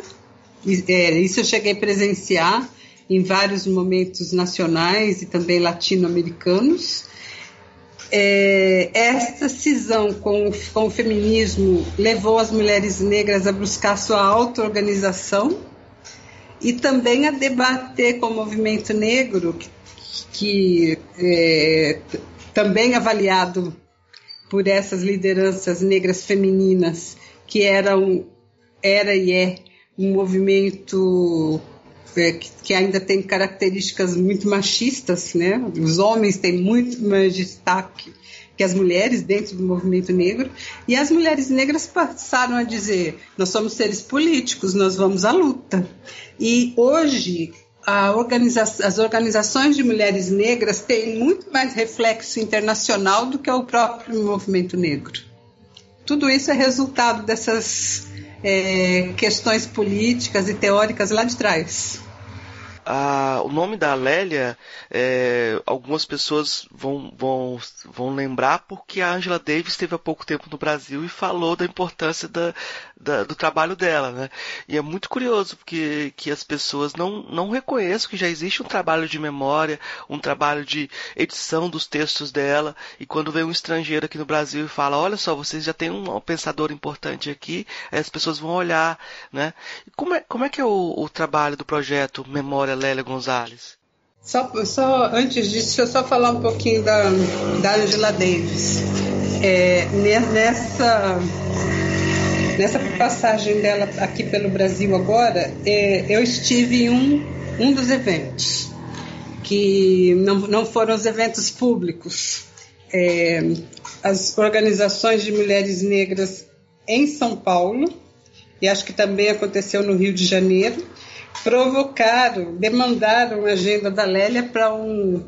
É, isso eu cheguei a presenciar em vários momentos nacionais e também latino-americanos. É, essa cisão com, com o feminismo levou as mulheres negras a buscar sua auto-organização e também a debater com o movimento negro, que, que é, também avaliado por essas lideranças negras femininas, que eram, era e é um movimento que, que, ainda tem características muito machistas, né? Os homens têm muito mais destaque que as mulheres dentro do movimento negro, e as mulheres negras passaram a dizer: nós somos seres políticos, nós vamos à luta. E hoje organiza as organizações de mulheres negras têm muito mais reflexo internacional do que o próprio movimento negro. Tudo isso é resultado dessas é, questões políticas e teóricas lá de trás. a, o nome da Lélia, é, algumas pessoas vão, vão, vão lembrar porque a Angela Davis esteve há pouco tempo no Brasil e falou da importância da, da, do trabalho dela, né? E é muito curioso porque que as pessoas não, não reconhecem que já existe um trabalho de memória, um trabalho de edição dos textos dela, e quando vem um estrangeiro aqui no Brasil e fala, olha só, vocês já têm um pensador importante aqui, as pessoas vão olhar, né? Como é, como é que é o, o trabalho do projeto Memória Lélia Gonzalez? Só, só antes disso, deixa eu só falar um pouquinho da, da Angela Davis. É, nessa Nessa passagem dela aqui pelo Brasil agora, é, eu estive em um, um dos eventos, que não, não foram os eventos públicos. É, as organizações de mulheres negras em São Paulo, e acho que também aconteceu no Rio de Janeiro, provocaram, demandaram a agenda da Lélia para um,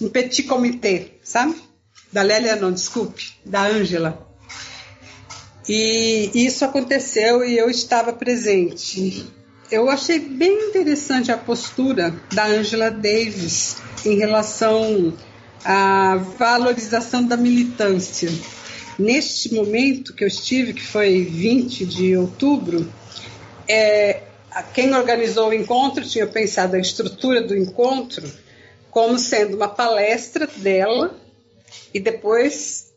um petit comitê, sabe? Da Lélia, não, desculpe, da Ângela e isso aconteceu e eu estava presente. Eu achei bem interessante a postura da Angela Davis em relação à valorização da militância. Neste momento que eu estive, que foi 20 de outubro, é, quem organizou o encontro tinha pensado a estrutura do encontro como sendo uma palestra dela e depois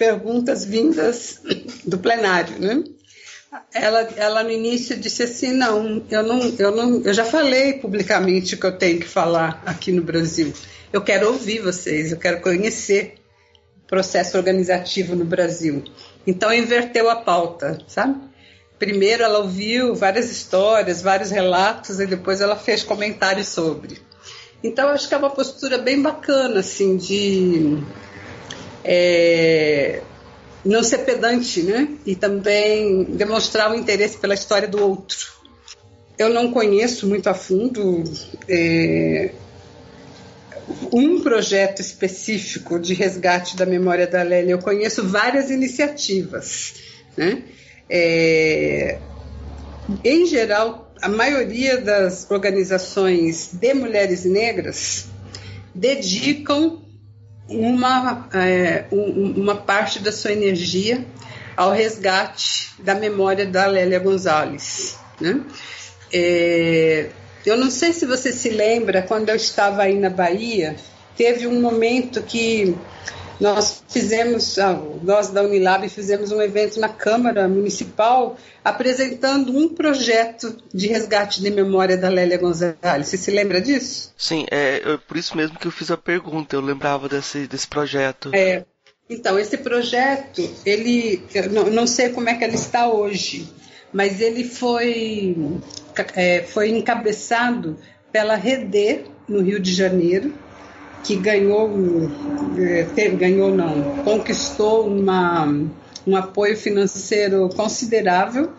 perguntas vindas do plenário, né? Ela, ela no início disse assim, não, eu não, eu não, eu já falei publicamente que eu tenho que falar aqui no Brasil. Eu quero ouvir vocês, eu quero conhecer o processo organizativo no Brasil. Então inverteu a pauta, sabe? Primeiro ela ouviu várias histórias, vários relatos e depois ela fez comentários sobre. Então acho que é uma postura bem bacana assim de é, não ser pedante, né? E também demonstrar o interesse pela história do outro. Eu não conheço muito a fundo é, um projeto específico de resgate da memória da Lélia. Eu conheço várias iniciativas, né? É, em geral, a maioria das organizações de mulheres negras dedicam uma, é, um, uma parte da sua energia ao resgate da memória da Lélia Gonzalez. Né? É, eu não sei se você se lembra, quando eu estava aí na Bahia, teve um momento que nós fizemos, ah, nós da Unilab fizemos um evento na Câmara Municipal apresentando um projeto de resgate de memória da Lélia Gonzalez. Você se lembra disso? Sim, é, por isso mesmo que eu fiz a pergunta, eu lembrava desse, desse projeto. É, então, esse projeto, ele, eu não, não sei como é que ele está hoje, mas ele foi, é, foi encabeçado pela Rede no Rio de Janeiro, que ganhou, é, ganhou não, conquistou uma, um apoio financeiro considerável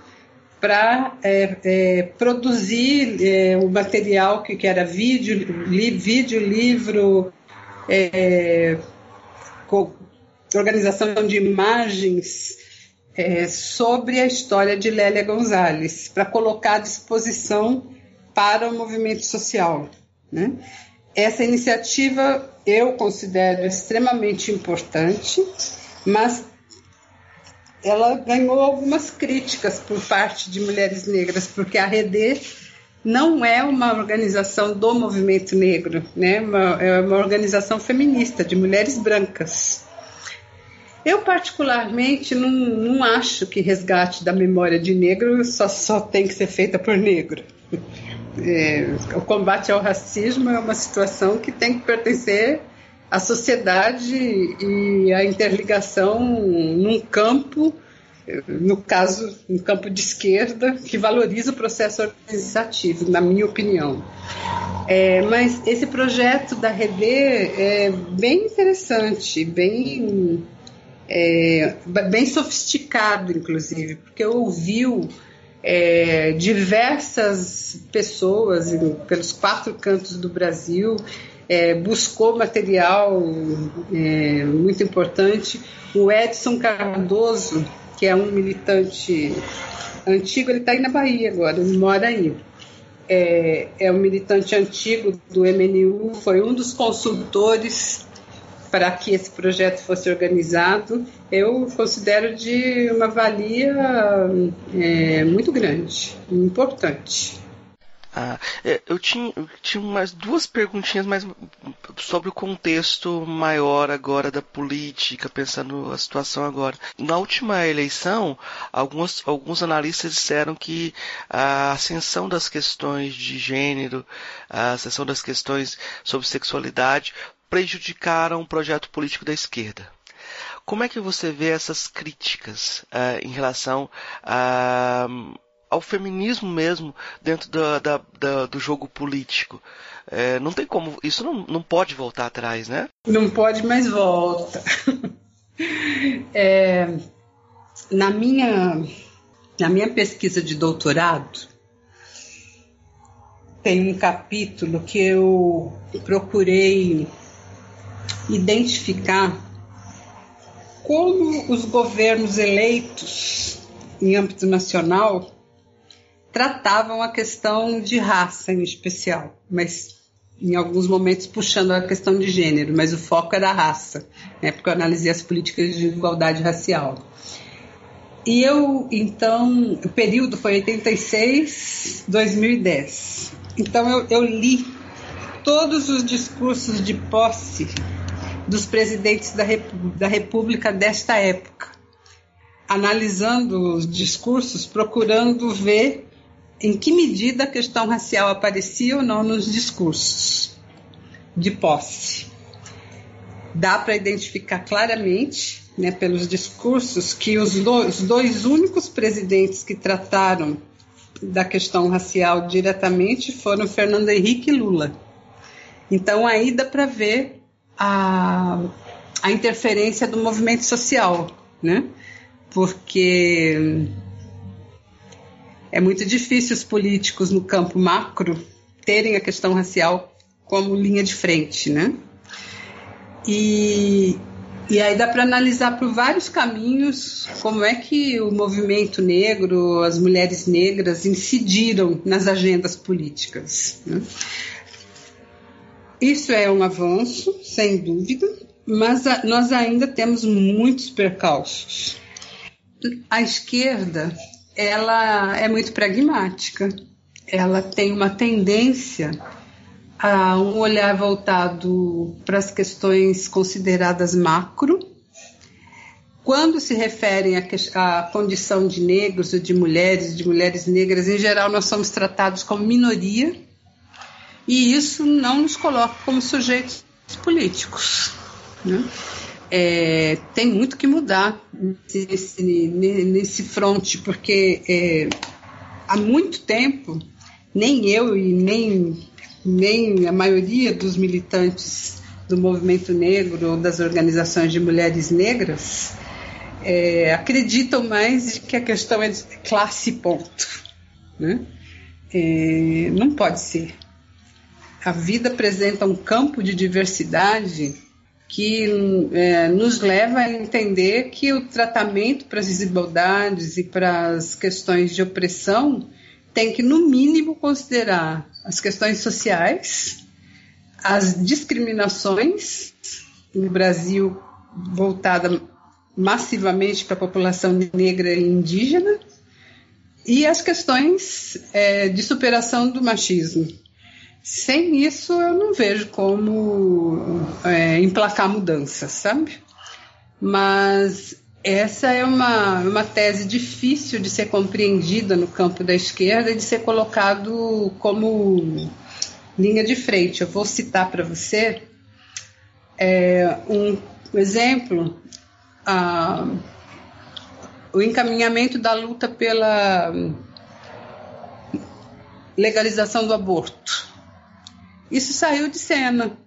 para é, é, produzir é, o material que, que era vídeo, li, vídeo livro, é, organização de imagens é, sobre a história de Lélia Gonzalez, para colocar à disposição para o movimento social. Né? Essa iniciativa eu considero extremamente importante, mas ela ganhou algumas críticas por parte de mulheres negras, porque a Rede não é uma organização do movimento negro, né? É uma organização feminista de mulheres brancas. Eu, particularmente, não, não acho que resgate da memória de negro só, só tem que ser feita por negro. É, o combate ao racismo é uma situação que tem que pertencer à sociedade e à interligação num campo, no caso, um campo de esquerda, que valoriza o processo organizativo, na minha opinião. É, mas esse projeto da Rede é bem interessante, bem, é, bem sofisticado, inclusive, porque ouviu é, diversas pessoas pelos quatro cantos do Brasil, é, buscou material é, muito importante. O Edson Cardoso, que é um militante antigo, ele está aí na Bahia agora, ele mora aí. é, é um militante antigo do MNU, foi um dos consultores para que esse projeto fosse organizado, eu considero de uma valia é, muito grande, importante. Ah, é, eu tinha, eu tinha mais duas perguntinhas mais sobre o contexto maior agora da política, pensando a situação agora. Na última eleição, alguns, alguns analistas disseram que a ascensão das questões de gênero, a ascensão das questões sobre sexualidade prejudicaram o projeto político da esquerda. Como é que você vê essas críticas uh, em relação a ao feminismo mesmo dentro da, da, do jogo político. É, não tem como, isso não, não pode voltar atrás, né? Não pode, mas volta. *laughs* é, na, minha, na minha pesquisa de doutorado, tem um capítulo que eu procurei identificar como os governos eleitos em âmbito nacional tratavam a questão de raça em especial, mas em alguns momentos puxando a questão de gênero, mas o foco era a raça, né, porque eu analisei as políticas de igualdade racial. E eu, então, o período foi 86, 2010. Então eu, eu li todos os discursos de posse dos presidentes da, da República desta época, analisando os discursos, procurando ver em que medida a questão racial aparecia ou não nos discursos de posse. Dá para identificar claramente, né, pelos discursos, que os os dois únicos presidentes que trataram da questão racial diretamente foram Fernando Henrique e Lula. Então aí dá para ver a, a interferência do movimento social, né? Porque é muito difícil os políticos no campo macro terem a questão racial como linha de frente, né? E, e aí dá para analisar por vários caminhos como é que o movimento negro, as mulheres negras incidiram nas agendas políticas. Né? Isso é um avanço, sem dúvida, mas a, nós ainda temos muitos percalços. A esquerda ela é muito pragmática. Ela tem uma tendência a um olhar voltado para as questões consideradas macro. Quando se referem à condição de negros ou de mulheres, de mulheres negras, em geral nós somos tratados como minoria e isso não nos coloca como sujeitos políticos. Né? é, tem muito que mudar nesse, nesse fronte, porque é, há muito tempo, nem eu e nem, nem a maioria dos militantes do movimento negro ou das organizações de mulheres negras é, acreditam mais que a questão é classe ponto. Né? É, não pode ser. A vida apresenta um campo de diversidade que é, nos leva a entender que o tratamento para as desigualdades e para as questões de opressão tem que, no mínimo, considerar as questões sociais, as discriminações no Brasil voltada massivamente para a população negra e indígena e as questões é, de superação do machismo. Sem isso, eu não vejo como é, emplacar mudanças, sabe? Mas essa é uma, uma tese difícil de ser compreendida no campo da esquerda e de ser colocado como linha de frente. Eu vou citar para você é, um exemplo, a, o encaminhamento da luta pela legalização do aborto. Isso saiu de cena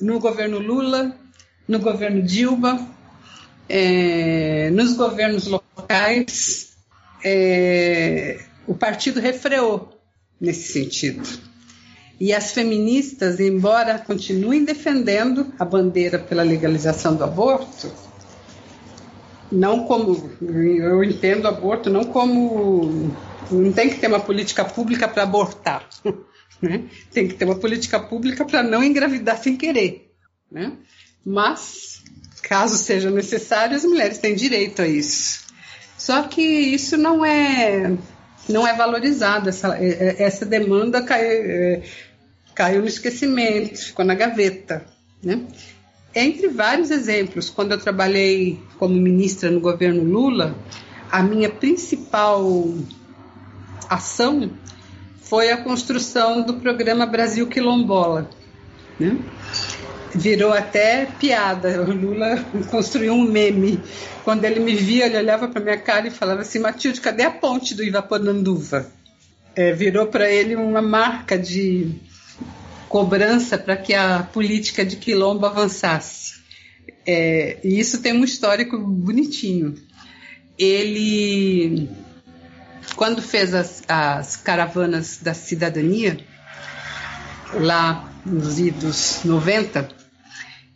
no governo Lula, no governo Dilma, é, nos governos locais. É, o partido refreou nesse sentido. E as feministas, embora continuem defendendo a bandeira pela legalização do aborto, não como eu entendo o aborto não como não tem que ter uma política pública para abortar, *laughs* Né? Tem que ter uma política pública para não engravidar sem querer. Né? Mas, caso seja necessário, as mulheres têm direito a isso. Só que isso não é não é valorizado. Essa, é, é, essa demanda caiu, é, caiu no esquecimento, ficou na gaveta. Né? Entre vários exemplos, quando eu trabalhei como ministra no governo Lula, a minha principal ação foi a construção do programa Brasil Quilombola. Né? Virou até piada. O Lula construiu um meme. Quando ele me via, ele olhava para minha cara e falava assim: Matilde, cadê a ponte do Ivaponanduva? É, virou para ele uma marca de cobrança para que a política de quilombo avançasse. É, e isso tem um histórico bonitinho. Ele quando fez as, as caravanas da cidadania, lá nos idos 90,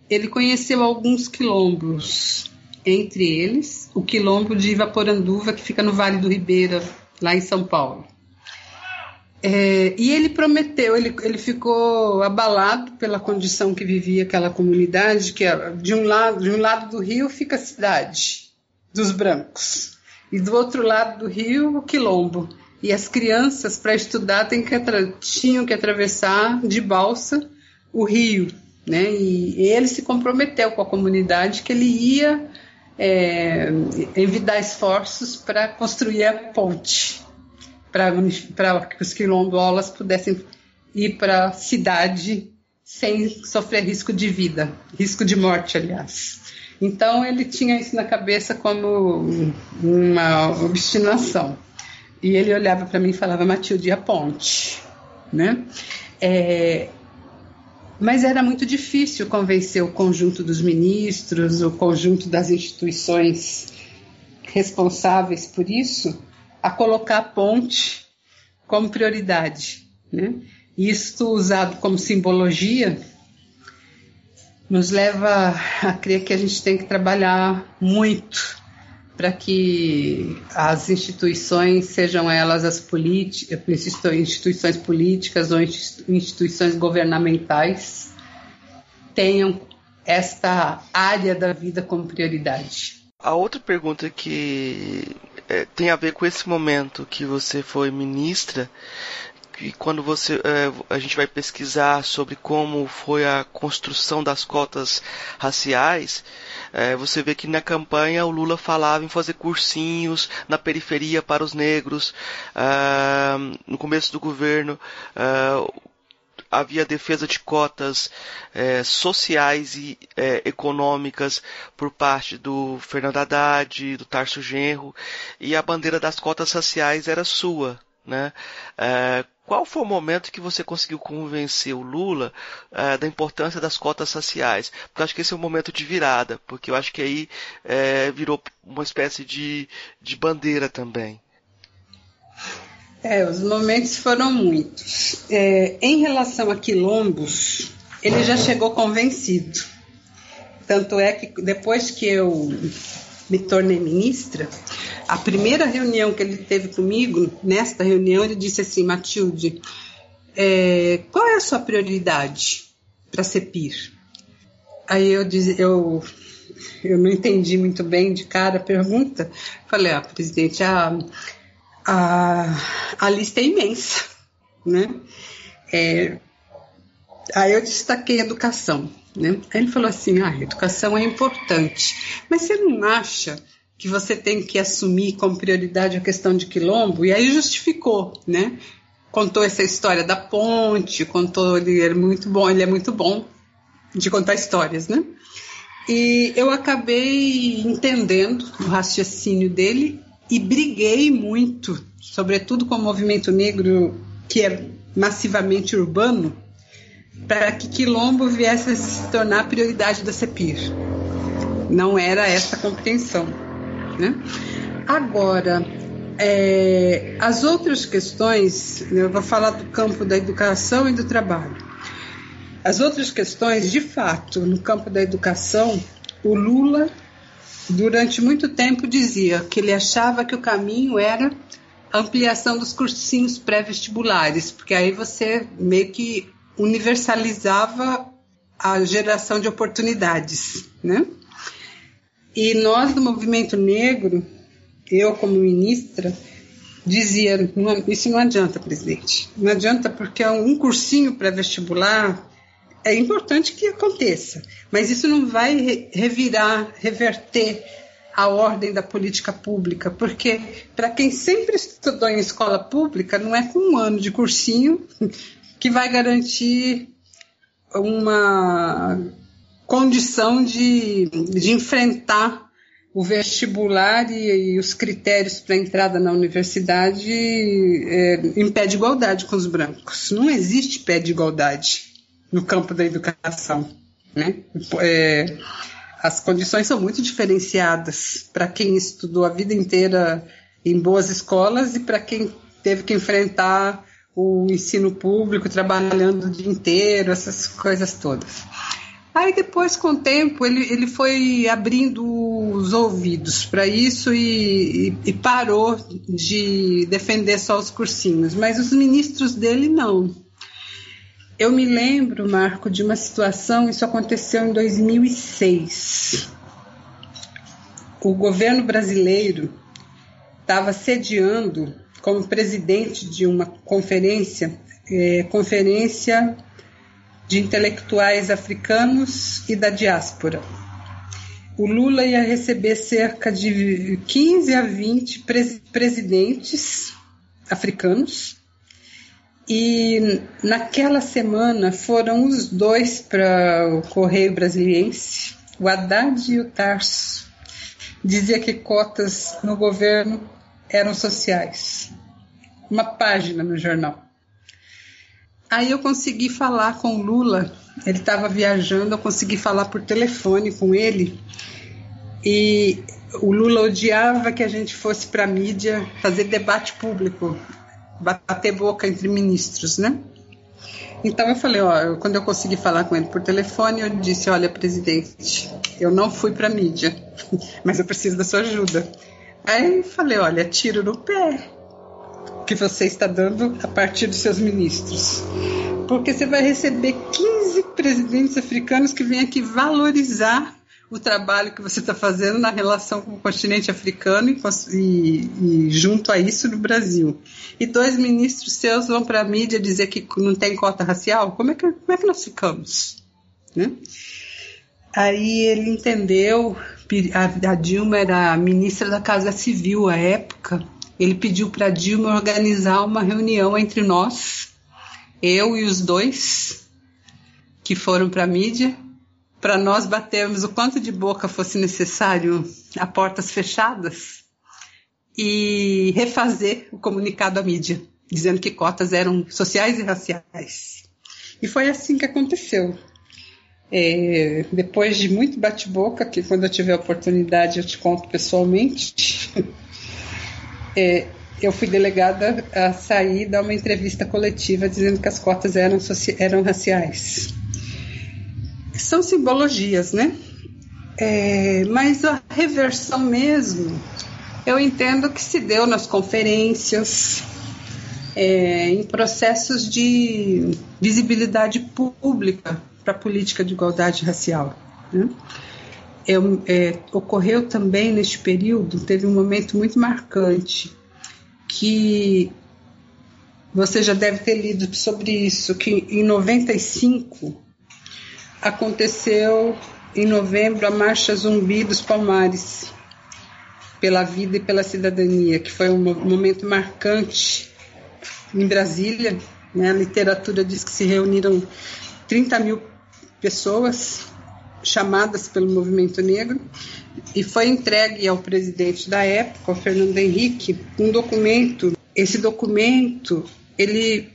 ele conheceu alguns quilombos, entre eles o quilombo de Ivaporanduva, que fica no Vale do Ribeira, lá em São Paulo. É, e ele prometeu, ele, ele ficou abalado pela condição que vivia aquela comunidade, que era, de um lado, de um lado do rio fica a cidade dos brancos e do outro lado do rio, o quilombo. E as crianças, para estudar, que tinham que atravessar de balsa o rio. Né? E ele se comprometeu com a comunidade que ele ia é, envidar esforços para construir a ponte, para que os quilombolas pudessem ir para a cidade sem sofrer risco de vida, risco de morte, aliás. Então ele tinha isso na cabeça como uma obstinação. E ele olhava para mim e falava, Matilde, a ponte. Né? É, mas era muito difícil convencer o conjunto dos ministros, o conjunto das instituições responsáveis por isso, a colocar a ponte como prioridade. Né? Isto usado como simbologia nos leva a crer que a gente tem que trabalhar muito para que as instituições, sejam elas as instituições políticas ou instituições governamentais, tenham esta área da vida como prioridade. A outra pergunta que é, tem a ver com esse momento que você foi ministra e quando você é, a gente vai pesquisar sobre como foi a construção das cotas raciais, é, você vê que na campanha o Lula falava em fazer cursinhos na periferia para os negros. Ah, no começo do governo ah, havia defesa de cotas é, sociais e é, econômicas por parte do Fernando Haddad, do Tarso Genro, e a bandeira das cotas raciais era sua. Né? É, qual foi o momento que você conseguiu convencer o Lula é, da importância das cotas raciais? Porque eu acho que esse é um momento de virada, porque eu acho que aí é, virou uma espécie de, de bandeira também. É, os momentos foram muitos. É, em relação a quilombos, ele já chegou convencido. Tanto é que depois que eu me tornei ministra, a primeira reunião que ele teve comigo, nesta reunião, ele disse assim: Matilde, é, qual é a sua prioridade para ser PIR? Aí eu, diz, eu, eu não entendi muito bem de cara a pergunta. Falei: Ah, presidente, a, a, a lista é imensa, né? É, aí eu destaquei educação. Né? Aí ele falou assim: ah, educação é importante, mas você não acha que você tem que assumir como prioridade a questão de quilombo? E aí justificou, né? Contou essa história da ponte, contou ele é muito bom, ele é muito bom de contar histórias, né? E eu acabei entendendo o raciocínio dele e briguei muito, sobretudo com o movimento negro que é massivamente urbano, para que Quilombo viesse a se tornar prioridade da CEPIR. Não era essa a compreensão. Né? Agora, é, as outras questões, eu vou falar do campo da educação e do trabalho. As outras questões, de fato, no campo da educação, o Lula, durante muito tempo, dizia que ele achava que o caminho era ampliação dos cursinhos pré-vestibulares, porque aí você meio que universalizava a geração de oportunidades, né? E nós do movimento negro, eu como ministra, dizia, isso não adianta, presidente. Não adianta porque um cursinho pré-vestibular é importante que aconteça, mas isso não vai revirar, reverter a ordem da política pública, porque para quem sempre estudou em escola pública, não é com um ano de cursinho que vai garantir uma condição de, de enfrentar o vestibular e, e os critérios para entrada na universidade é, em pé de igualdade com os brancos. Não existe pé de igualdade no campo da educação. Né? É, as condições são muito diferenciadas para quem estudou a vida inteira em boas escolas e para quem teve que enfrentar o ensino público, trabalhando o dia inteiro, essas coisas todas. Aí depois, com o tempo, ele, ele foi abrindo os ouvidos para isso e, e, e, parou de defender só os cursinhos. Mas os ministros dele não. Eu me lembro, Marco, de uma situação, isso aconteceu em 2006. O governo brasileiro estava sediando como presidente de uma conferência, é, conferência de intelectuais africanos e da diáspora. O Lula ia receber cerca de 15 a 20 presidentes africanos e naquela semana foram os dois para o Correio Brasiliense, o Haddad e o Tarso. Dizia que cotas no governo eram sociais. Uma página no jornal. Aí eu consegui falar com o Lula, ele estava viajando, eu consegui falar por telefone com ele. E o Lula odiava que a gente fosse para a mídia fazer debate público bater boca entre ministros, né? Então eu falei, ó, quando eu consegui falar com ele por telefone, eu disse, olha, presidente, eu não fui para mídia, *laughs* mas eu preciso da sua ajuda. Aí falei, olha, tiro no pé que você está dando a partir dos seus ministros. Porque você vai receber 15 presidentes africanos que vêm aqui valorizar o trabalho que você está fazendo na relação com o continente africano e, e, e, junto a isso no Brasil. E dois ministros seus vão para a mídia dizer que não tem cota racial? Como é que, como é que nós ficamos? Né? Aí ele entendeu, a, Dilma era ministra da Casa Civil à época, ele pediu para Dilma organizar uma reunião entre nós, eu e os dois que foram para a mídia, para nós batermos o quanto de boca fosse necessário a portas fechadas e refazer o comunicado à mídia, dizendo que cotas eram sociais e raciais. E foi assim que aconteceu. É, depois de muito bate-boca, que quando eu tiver oportunidade eu te conto pessoalmente, *laughs* é, eu fui delegada a sair dar uma entrevista coletiva dizendo que as cotas eram, eram raciais são simbologias, né? É, mas a reversão mesmo, eu entendo que se deu nas conferências, é, em processos de visibilidade pública para a política de igualdade racial. Né? Eu, é, ocorreu também neste período, teve um momento muito marcante, que você já deve ter lido sobre isso, que em 95 aconteceu em novembro a Marcha Zumbi dos Palmares, pela vida e pela cidadania, que foi um momento marcante em Brasília. Né? A literatura diz que se reuniram 30 mil pessoas chamadas pelo movimento negro e foi entregue ao presidente da época, o Fernando Henrique, um documento. Esse documento ele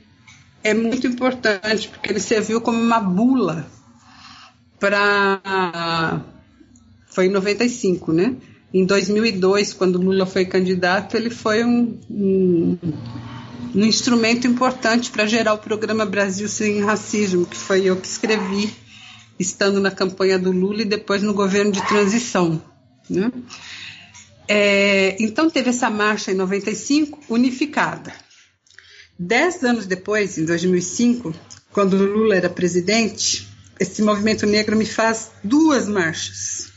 é muito importante porque ele serviu como uma bula para. Foi em 95, né? Em 2002, quando Lula foi candidato, ele foi um, um, um instrumento importante para gerar o programa Brasil Sem Racismo, que foi eu que escrevi, estando na campanha do Lula e depois no governo de transição. Né? É, então teve essa marcha em 95 unificada. Dez anos depois, em 2005, quando Lula era presidente, esse movimento negro me faz duas marchas.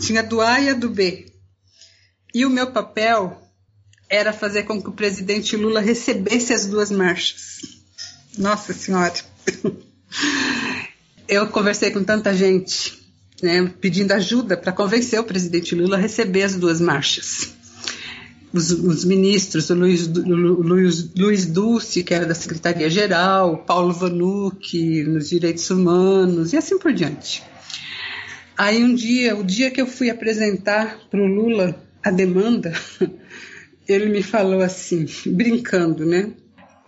Tinha do A e a do B. E o meu papel era fazer com que o presidente Lula recebesse as duas marchas. Nossa Senhora! *laughs* Eu conversei com tanta gente, né, pedindo ajuda para convencer o presidente Lula a receber as duas marchas. Os, os ministros, o Luiz, Luiz, Luiz Dulce, que era da Secretaria-Geral, Paulo Vanucci, nos direitos humanos, e assim por diante. Aí um dia, o dia que eu fui apresentar para o Lula a demanda, *laughs* ele me falou assim, brincando, né?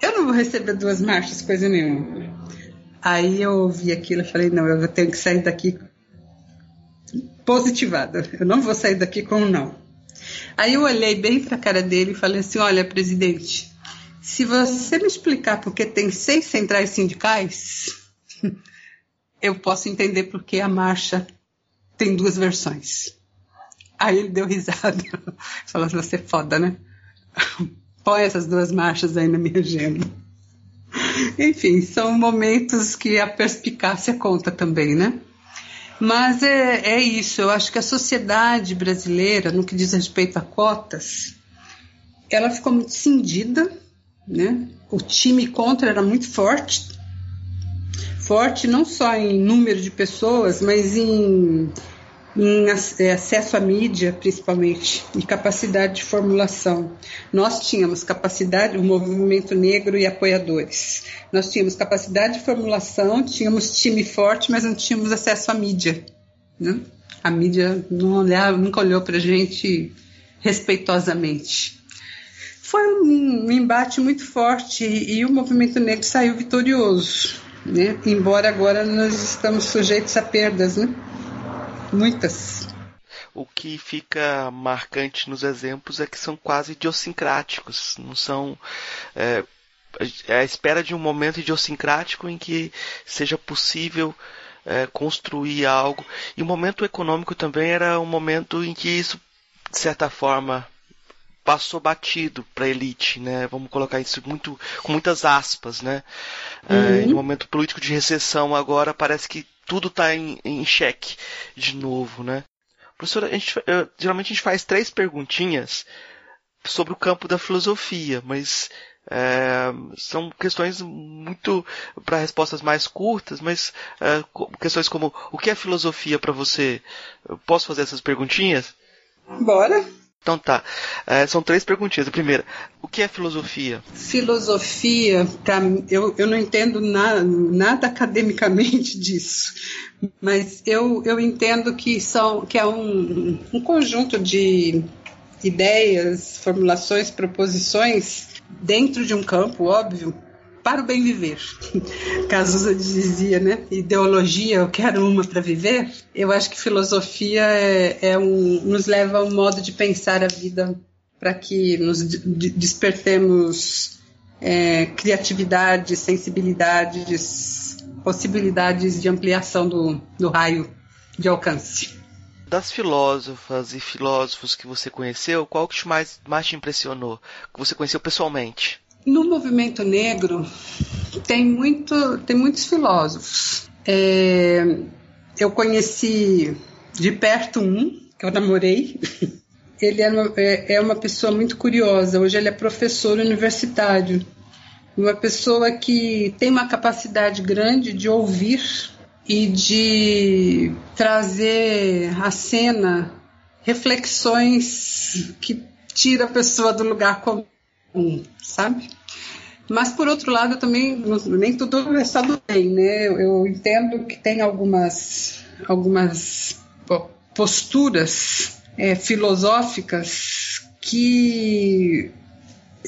Eu não vou receber duas marchas, coisa nenhuma. Aí eu ouvi aquilo e falei, não, eu tenho que sair daqui positivada. Eu não vou sair daqui com um não. Aí eu olhei bem para a cara dele e falei assim, olha, presidente, se você me explicar porque tem seis centrais sindicais, *laughs* eu posso entender porque a marcha tem duas versões. Aí ele deu risada. *laughs* Falou, você é foda, né? *laughs* Põe essas duas marchas aí na minha agenda. Enfim, são momentos que a perspicácia conta também, né? Mas é, é isso, eu acho que a sociedade brasileira, no que diz respeito a cotas, ela ficou muito cindida, né? O time contra era muito forte, forte não só em número de pessoas, mas em em é, acesso à mídia, principalmente, e capacidade de formulação. Nós tínhamos capacidade, o movimento negro e apoiadores. Nós tínhamos capacidade de formulação, tínhamos time forte, mas não tínhamos acesso à mídia. Né? A mídia não olhava, nunca olhou para a gente respeitosamente. Foi um, embate muito forte e o movimento negro saiu vitorioso. Né? Embora agora nós estamos sujeitos a perdas, né? Muitas. O que fica marcante nos exemplos é que são quase idiosincráticos, não são. É, é a espera de um momento idiosincrático em que seja possível é, construir algo. E o momento econômico também era um momento em que isso, de certa forma, passou batido para a elite, né? Vamos colocar isso muito, com muitas aspas, né? É, uhum. É, em um momento político de recessão agora parece que tudo está em, em xeque de novo, né? Professora, a gente, geralmente a gente faz três perguntinhas sobre o campo da filosofia, mas é, são questões muito para respostas mais curtas, mas é, questões como o que é filosofia para você? Eu posso fazer essas perguntinhas? Bora. Então tá. É, são três perguntinhas. A primeira, o que é filosofia? Filosofia, eu, eu não entendo na, nada academicamente *laughs* disso, mas eu, eu entendo que, são, que é um, um conjunto de ideias, formulações, proposições dentro de um campo, óbvio, para o bem viver. Cazuza dizia, né? Ideologia, eu quero uma para viver. Eu acho que filosofia é, é um, nos leva a um modo de pensar a vida para que nos despertemos é, criatividade, sensibilidades, possibilidades de ampliação do, do raio de alcance. Das filósofas e filósofos que você conheceu, qual que mais, mais te impressionou? Que você conheceu pessoalmente? No movimento negro tem, muito, tem muitos filósofos. É, eu conheci de perto um, que eu namorei. *laughs* Ele é uma, é, é uma pessoa muito curiosa. Hoje ele é professor universitário. Uma pessoa que tem uma capacidade grande de ouvir e de trazer à cena reflexões que tira a pessoa do lugar comum, sabe? Mas, por outro lado, também nem tudo é só do bem, né? Eu entendo que tem algumas, algumas posturas é, filosóficas que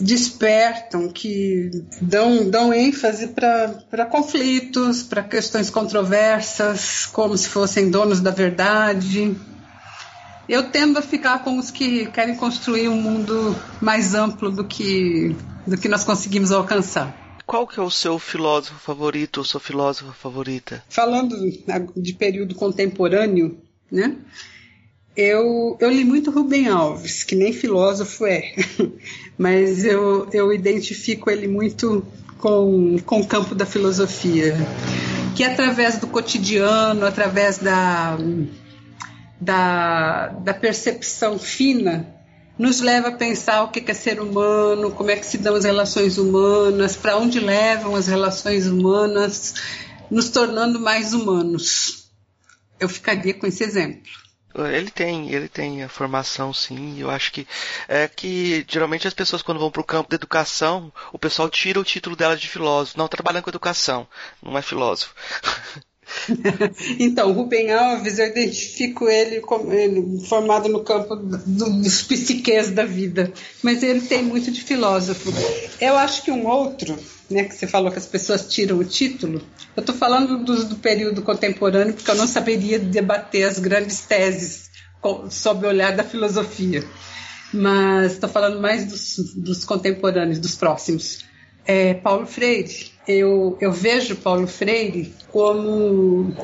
despertam, que dão, dão ênfase para conflitos, para questões controversas, como se fossem donos da verdade. Eu tendo a ficar com os que querem construir um mundo mais amplo do que do que nós conseguimos alcançar. Qual que é o seu filósofo favorito ou sua filósofa favorita? Falando de período contemporâneo, né? Eu, eu li muito Rubem Alves, que nem filósofo é, *laughs* mas eu, eu identifico ele muito com, com o campo da filosofia, que através do cotidiano, através da, da, da percepção fina, nos leva a pensar o que é ser humano, como é que se dão as relações humanas, para onde levam as relações humanas, nos tornando mais humanos. Eu ficaria com esse exemplo. Ele tem, ele tem a formação, sim. Eu acho que é que geralmente as pessoas quando vão para o campo da educação, o pessoal tira o título dela de filósofo. Não trabalhando com educação, não é filósofo. *laughs* *laughs* então, Rubem Alves, eu identifico ele como ele, formado no campo do, dos psiquês da vida, mas ele tem muito de filósofo. Eu acho que um outro, né, que você falou que as pessoas tiram o título, eu estou falando do, do, período contemporâneo porque eu não saberia debater as grandes teses sob o olhar da filosofia, mas estou falando mais dos, dos contemporâneos, dos próximos. É, Paulo Freire, eu, eu vejo Paulo Freire como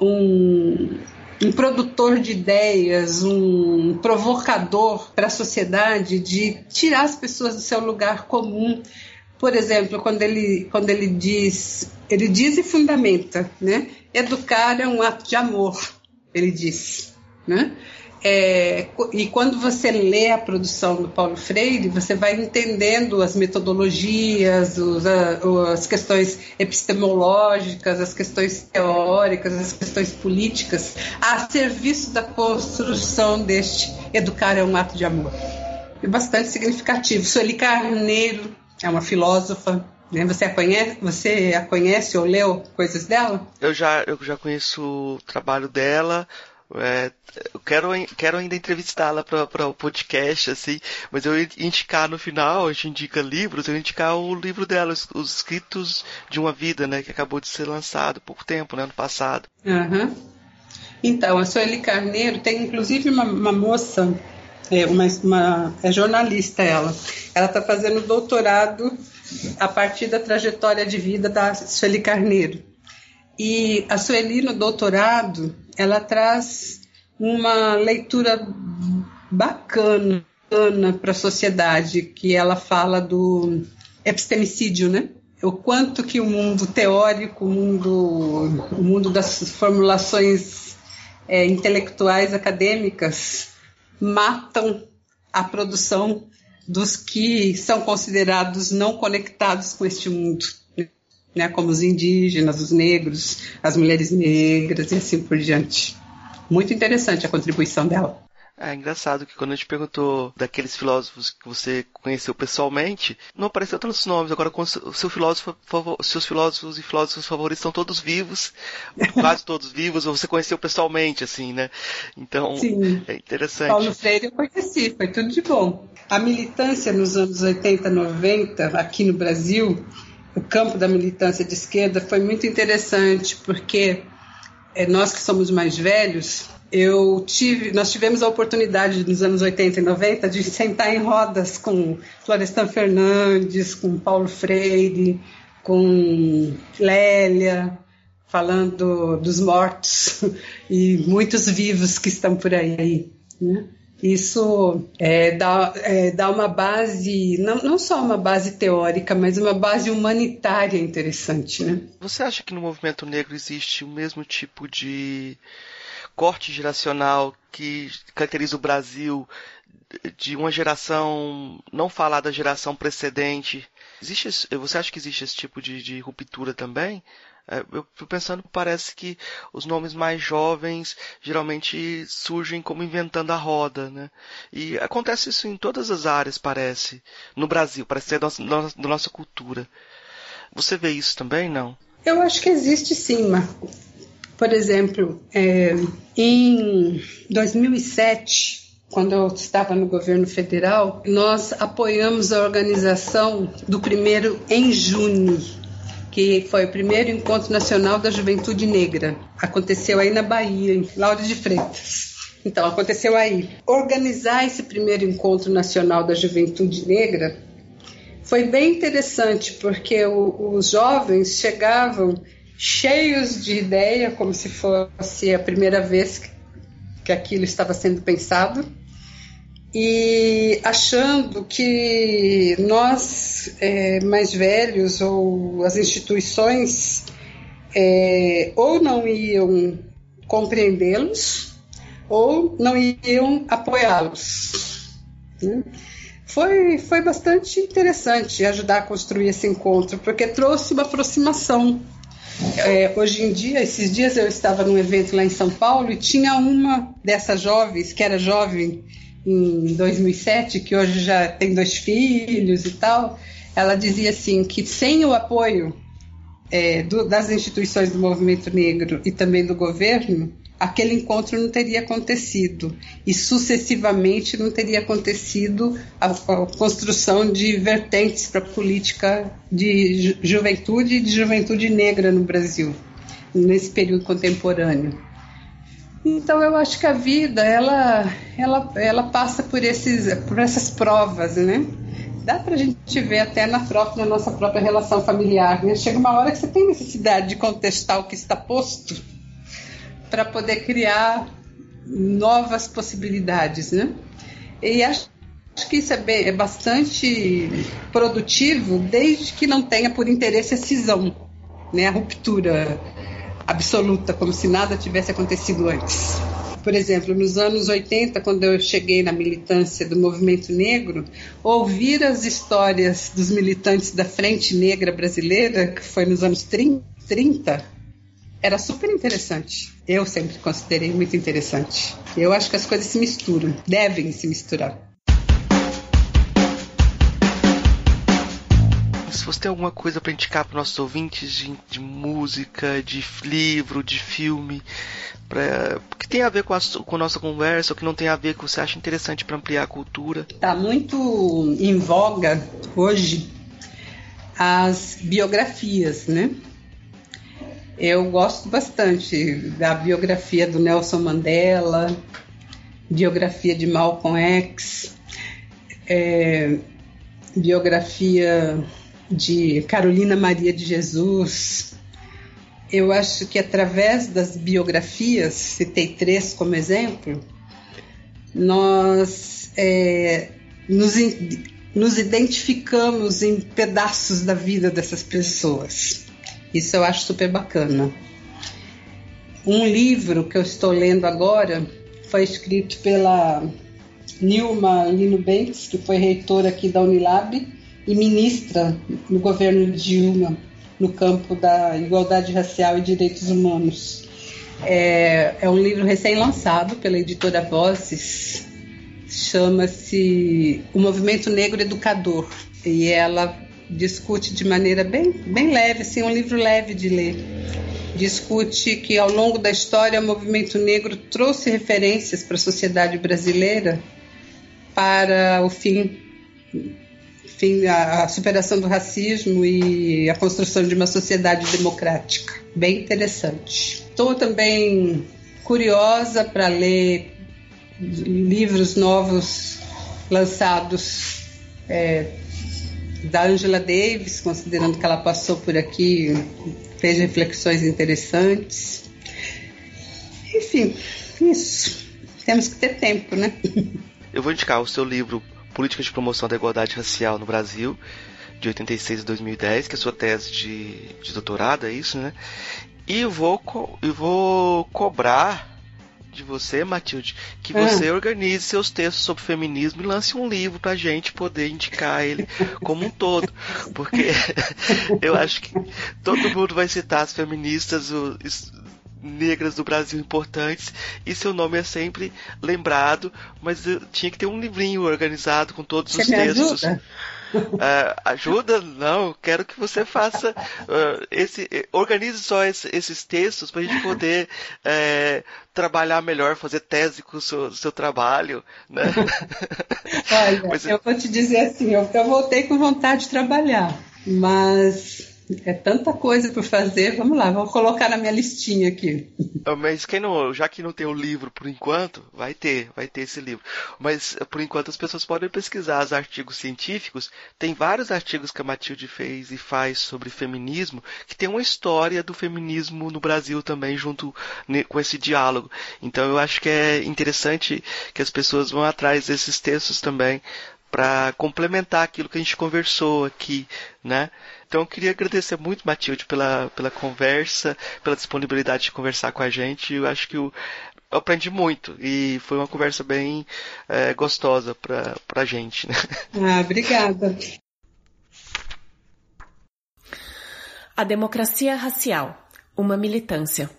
um, um produtor de ideias, um provocador para a sociedade de tirar as pessoas do seu lugar comum. Por exemplo, quando ele, quando ele diz, ele diz e fundamenta, né? Educar é um ato de amor, ele diz, né? É, e quando você lê a produção do Paulo Freire, você vai entendendo as metodologias, os, as questões epistemológicas, as questões teóricas, as questões políticas, a serviço da construção deste Educar é um ato de amor. É bastante significativo. Sueli Carneiro é uma filósofa né? você a conhece, você a conhece ou leu coisas dela? Eu já, eu já conheço o trabalho dela, é, eu quero, quero ainda entrevistá-la para o podcast, assim, mas eu indicar no final, a gente indica livros, eu indicar o livro dela, os, os Escritos de uma Vida, né, que acabou de ser lançado há pouco tempo, né, ano passado. Uhum. Então, a Sueli Carneiro tem inclusive uma, uma moça, é, uma, uma, é jornalista ela, ela está fazendo doutorado a partir da trajetória de vida da Sueli Carneiro. E a Sueli, no doutorado, ela traz uma leitura bacana para a sociedade, que ela fala do epistemicídio, né? O quanto que o mundo teórico, o mundo, o mundo das formulações é, intelectuais acadêmicas matam a produção dos que são considerados não conectados com este mundo né, como os indígenas, os negros, as mulheres negras e assim por diante. Muito interessante a contribuição dela. É engraçado que quando a gente perguntou daqueles filósofos que você conheceu pessoalmente, não apareceu tantos nomes. Agora, com seu filósofo, seus filósofos e filósofos favoritos estão todos vivos, *laughs* quase todos vivos, ou você conheceu pessoalmente, assim, né? Então, Sim. é interessante. Paulo Freire eu conheci, foi tudo de bom. A militância nos anos 80, 90, aqui no Brasil, o campo da militância de esquerda foi muito interessante, porque é, nós que somos mais velhos, eu tive, nós tivemos a oportunidade nos anos 80 e 90 de sentar em rodas com Florestan Fernandes, com Paulo Freire, com Lélia, falando dos mortos *laughs* e muitos vivos que estão por aí. Né? Isso é, dá, é, dá uma base, não, não só uma base teórica, mas uma base humanitária interessante. Né? Você acha que no movimento negro existe o mesmo tipo de corte geracional que caracteriza o Brasil de uma geração não falar da geração precedente? Existe, você acha que existe esse tipo de, de ruptura também? É, eu fico pensando, parece que os nomes mais jovens geralmente surgem como inventando a roda, né? E acontece isso em todas as áreas, parece. No Brasil, parece ser da nossa, da nossa cultura. Você vê isso também, não? Eu acho que existe sim, Marco. Por exemplo, é, em 2007, quando eu estava no governo federal, nós apoiamos a organização do primeiro em junho que foi o primeiro encontro nacional da juventude negra. Aconteceu aí na Bahia, em Lauro de Freitas. Então, aconteceu aí. Organizar esse primeiro encontro nacional da juventude negra foi bem interessante, porque o, os jovens chegavam cheios de ideia, como se fosse a primeira vez que que aquilo estava sendo pensado e achando que nós, é, mais velhos, ou as instituições, é, ou não iam compreendê-los, ou não iam apoiá-los. Né? Foi, foi bastante interessante ajudar a construir esse encontro, porque trouxe uma aproximação. É, hoje em dia, esses dias eu estava num evento lá em São Paulo e tinha uma dessas jovens, que era jovem, em 2007, que hoje já tem dois filhos e tal, ela dizia assim que sem o apoio é, do, das instituições do movimento negro e também do governo, aquele encontro não teria acontecido e sucessivamente não teria acontecido a, a construção de vertentes para a política de ju juventude e de juventude negra no Brasil nesse período contemporâneo. Então eu acho que a vida ela, ela, ela passa por, esses, por essas provas, né? Dá para a gente ver até na, própria, na nossa própria relação familiar. Né? Chega uma hora que você tem necessidade de contestar o que está posto para poder criar novas possibilidades, né? E acho que isso é, bem, é bastante produtivo desde que não tenha por interesse a cisão, né? A ruptura absoluta, como se nada tivesse acontecido antes. Por exemplo, nos anos 80, quando eu cheguei na militância do movimento negro, ouvir as histórias dos militantes da Frente Negra Brasileira, que foi nos anos 30, era super interessante. Eu sempre considerei muito interessante. Eu acho que as coisas se misturam, devem se misturar. Se você tem alguma coisa para indicar para nossos ouvintes de, de, música, de livro, de filme, pra, que tem a ver com a, com a nossa conversa, ou que não tem a ver, que você acha interessante para ampliar a cultura. Está muito em voga hoje as biografias, né? Eu gosto bastante da biografia do Nelson Mandela, biografia de Malcolm X, é, biografia de Carolina Maria de Jesus. Eu acho que através das biografias, citei três como exemplo, nós é, nos, nos identificamos em pedaços da vida dessas pessoas. Isso eu acho super bacana. Um livro que eu estou lendo agora foi escrito pela Nilma Lino Bentes, que foi reitora aqui da Unilab, e ministra no governo Dilma no campo da igualdade racial e direitos humanos. É, é um livro recém-lançado pela editora Vozes, chama-se O Movimento Negro Educador, e ela discute de maneira bem, bem leve, assim, um livro leve de ler. Discute que ao longo da história o movimento negro trouxe referências para a sociedade brasileira para o fim enfim, a, a superação do racismo e a construção de uma sociedade democrática. Bem interessante. Estou também curiosa para ler livros novos lançados é, da Angela Davis, considerando que ela passou por aqui, fez reflexões interessantes. Enfim, isso. Temos que ter tempo, né? Eu vou indicar o seu livro Política de Promoção da Igualdade Racial no Brasil, de 86 a 2010, que é a sua tese de, de doutorado, é isso, né? E vou, eu vou cobrar de você, Matilde, que ah. você organize seus textos sobre feminismo e lance um livro pra gente poder indicar ele como um todo. Porque *laughs* eu acho que todo mundo vai citar as feministas, os, negras do Brasil importantes e seu nome é sempre lembrado, mas tinha que ter um livrinho organizado com todos você os textos. Ajuda? Uh, *laughs* ajuda? Não, quero que você faça uh, esse, organize só esse, esses textos para a gente poder uh, trabalhar melhor, fazer tese com o seu, seu trabalho, né? Olha, *laughs* mas, eu vou te dizer assim, eu, eu voltei com vontade de trabalhar, mas É tanta coisa para fazer. Vamos lá, vou colocar na minha listinha aqui. Mas quem não, já que não tem o livro por enquanto, vai ter, vai ter esse livro. Mas por enquanto as pessoas podem pesquisar os artigos científicos. Tem vários artigos que a Matilde fez e faz sobre feminismo, que tem uma história do feminismo no Brasil também junto com esse diálogo. Então eu acho que é interessante que as pessoas vão atrás desses textos também para complementar aquilo que a gente conversou aqui, né? Então eu queria agradecer muito, Matilde, pela, pela conversa, pela disponibilidade de conversar com a gente. Eu acho que eu, eu aprendi muito e foi uma conversa bem é, gostosa para a gente. Né? *laughs* Ah, obrigada. A democracia racial, uma militância.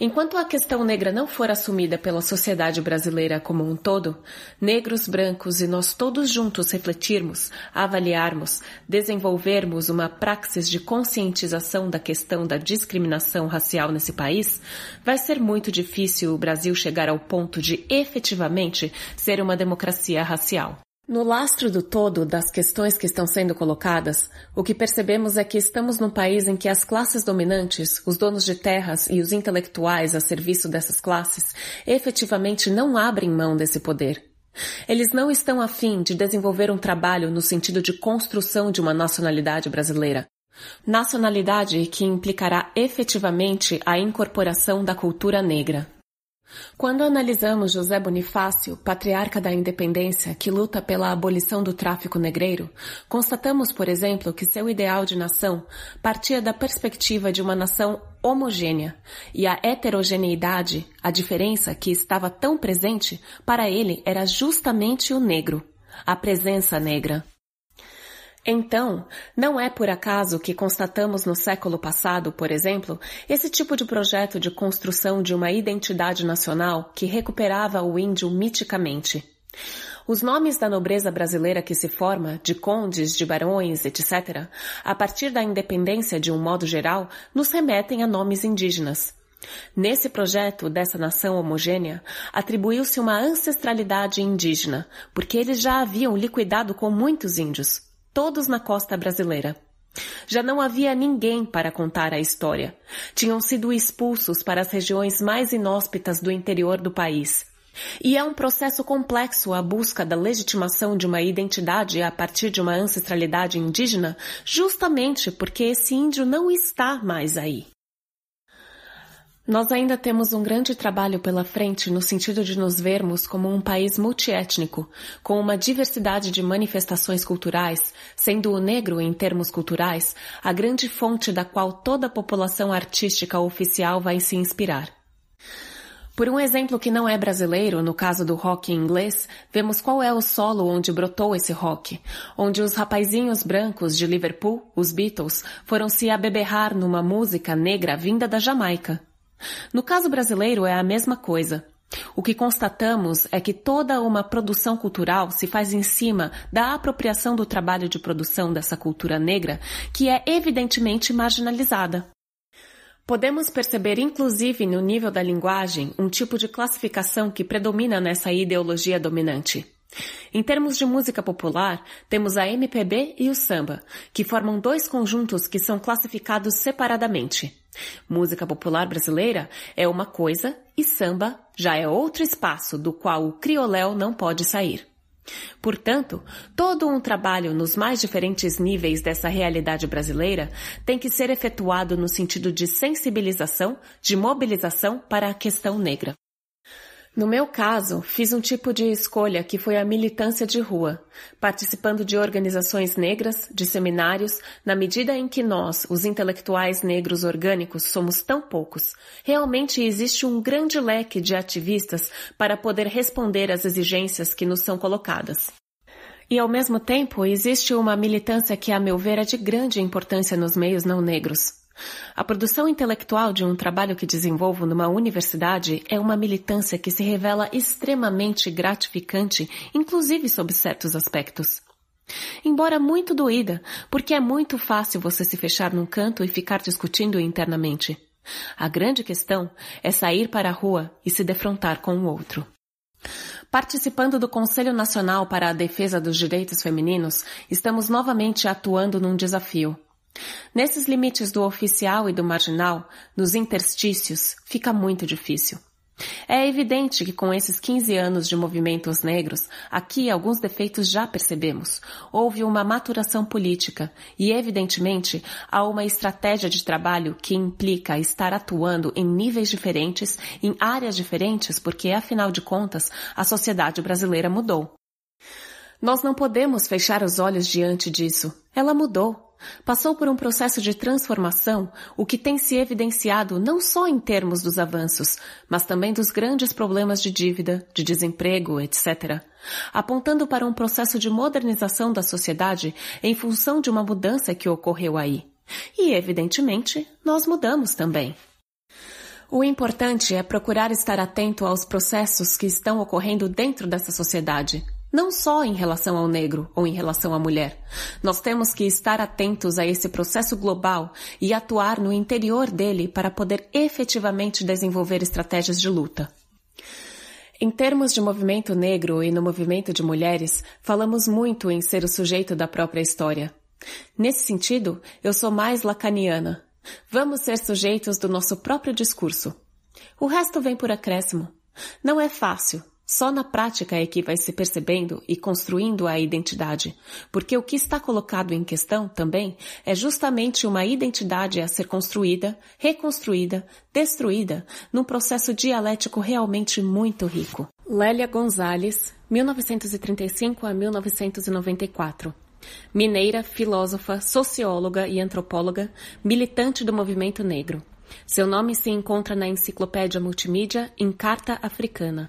Enquanto a questão negra não for assumida pela sociedade brasileira como um todo, negros, brancos e nós todos juntos refletirmos, avaliarmos, desenvolvermos uma praxis de conscientização da questão da discriminação racial nesse país, vai ser muito difícil o Brasil chegar ao ponto de efetivamente ser uma democracia racial. No lastro do todo das questões que estão sendo colocadas, o que percebemos é que estamos num país em que as classes dominantes, os donos de terras e os intelectuais a serviço dessas classes, efetivamente não abrem mão desse poder. Eles não estão afim de desenvolver um trabalho no sentido de construção de uma nacionalidade brasileira. Nacionalidade que implicará efetivamente a incorporação da cultura negra. Quando analisamos José Bonifácio, patriarca da independência que luta pela abolição do tráfico negreiro, constatamos, por exemplo, que seu ideal de nação partia da perspectiva de uma nação homogênea e a heterogeneidade, a diferença que estava tão presente, para ele era justamente o negro, a presença negra. Então, não é por acaso que constatamos no século passado, por exemplo, esse tipo de projeto de construção de uma identidade nacional que recuperava o índio miticamente. Os nomes da nobreza brasileira que se forma, de condes, de barões, etc., a partir da independência de um modo geral, nos remetem a nomes indígenas. Nesse projeto dessa nação homogênea, atribuiu-se uma ancestralidade indígena, porque eles já haviam liquidado com muitos índios todos na costa brasileira. Já não havia ninguém para contar a história. Tinham sido expulsos para as regiões mais inóspitas do interior do país. E é um processo complexo a busca da legitimação de uma identidade a partir de uma ancestralidade indígena, justamente porque esse índio não está mais aí. Nós ainda temos um grande trabalho pela frente no sentido de nos vermos como um país multiétnico, com uma diversidade de manifestações culturais, sendo o negro, em termos culturais, a grande fonte da qual toda a população artística oficial vai se inspirar. Por um exemplo que não é brasileiro, no caso do rock inglês, vemos qual é o solo onde brotou esse rock, onde os rapazinhos brancos de Liverpool, os Beatles, foram se abeberrar numa música negra vinda da Jamaica. No caso brasileiro é a mesma coisa. O que constatamos é que toda uma produção cultural se faz em cima da apropriação do trabalho de produção dessa cultura negra, que é evidentemente marginalizada. Podemos perceber, inclusive, no nível da linguagem, um tipo de classificação que predomina nessa ideologia dominante. Em termos de música popular, temos a MPB e o samba, que formam dois conjuntos que são classificados separadamente. Música popular brasileira é uma coisa e samba já é outro espaço do qual o crioléu não pode sair. Portanto, todo um trabalho nos mais diferentes níveis dessa realidade brasileira tem que ser efetuado no sentido de sensibilização, de mobilização para a questão negra. No meu caso, fiz um tipo de escolha que foi a militância de rua, participando de organizações negras, de seminários, na medida em que nós, os intelectuais negros orgânicos, somos tão poucos. Realmente existe um grande leque de ativistas para poder responder às exigências que nos são colocadas. E ao mesmo tempo, existe uma militância que, a meu ver, é de grande importância nos meios não negros. A produção intelectual de um trabalho que desenvolvo numa universidade é uma militância que se revela extremamente gratificante, inclusive sob certos aspectos. Embora muito doída, porque é muito fácil você se fechar num canto e ficar discutindo internamente. A grande questão é sair para a rua e se defrontar com o outro. Participando do Conselho Nacional para a Defesa dos Direitos Femininos, estamos novamente atuando num desafio Nesses limites do oficial e do marginal, nos interstícios, fica muito difícil. É evidente que com esses 15 anos de movimentos negros, aqui alguns defeitos já percebemos. Houve uma maturação política e, evidentemente, há uma estratégia de trabalho que implica estar atuando em níveis diferentes, em áreas diferentes, porque, afinal de contas, a sociedade brasileira mudou. Nós não podemos fechar os olhos diante disso. Ela mudou passou por um processo de transformação, o que tem se evidenciado não só em termos dos avanços, mas também dos grandes problemas de dívida, de desemprego, etc., apontando para um processo de modernização da sociedade em função de uma mudança que ocorreu aí. E, evidentemente, nós mudamos também. O importante é procurar estar atento aos processos que estão ocorrendo dentro dessa sociedade, não só em relação ao negro ou em relação à mulher. Nós temos que estar atentos a esse processo global e atuar no interior dele para poder efetivamente desenvolver estratégias de luta. Em termos de movimento negro e no movimento de mulheres, falamos muito em ser o sujeito da própria história. Nesse sentido, eu sou mais lacaniana. Vamos ser sujeitos do nosso próprio discurso. O resto vem por acréscimo. Não é fácil, só na prática é que vai se percebendo e construindo a identidade, porque o que está colocado em questão também é justamente uma identidade a ser construída, reconstruída, destruída, num processo dialético realmente muito rico. Lélia Gonzalez, 1935 a 1994. Mineira, filósofa, socióloga e antropóloga, militante do movimento negro. Seu nome se encontra na enciclopédia multimídia em Carta Africana.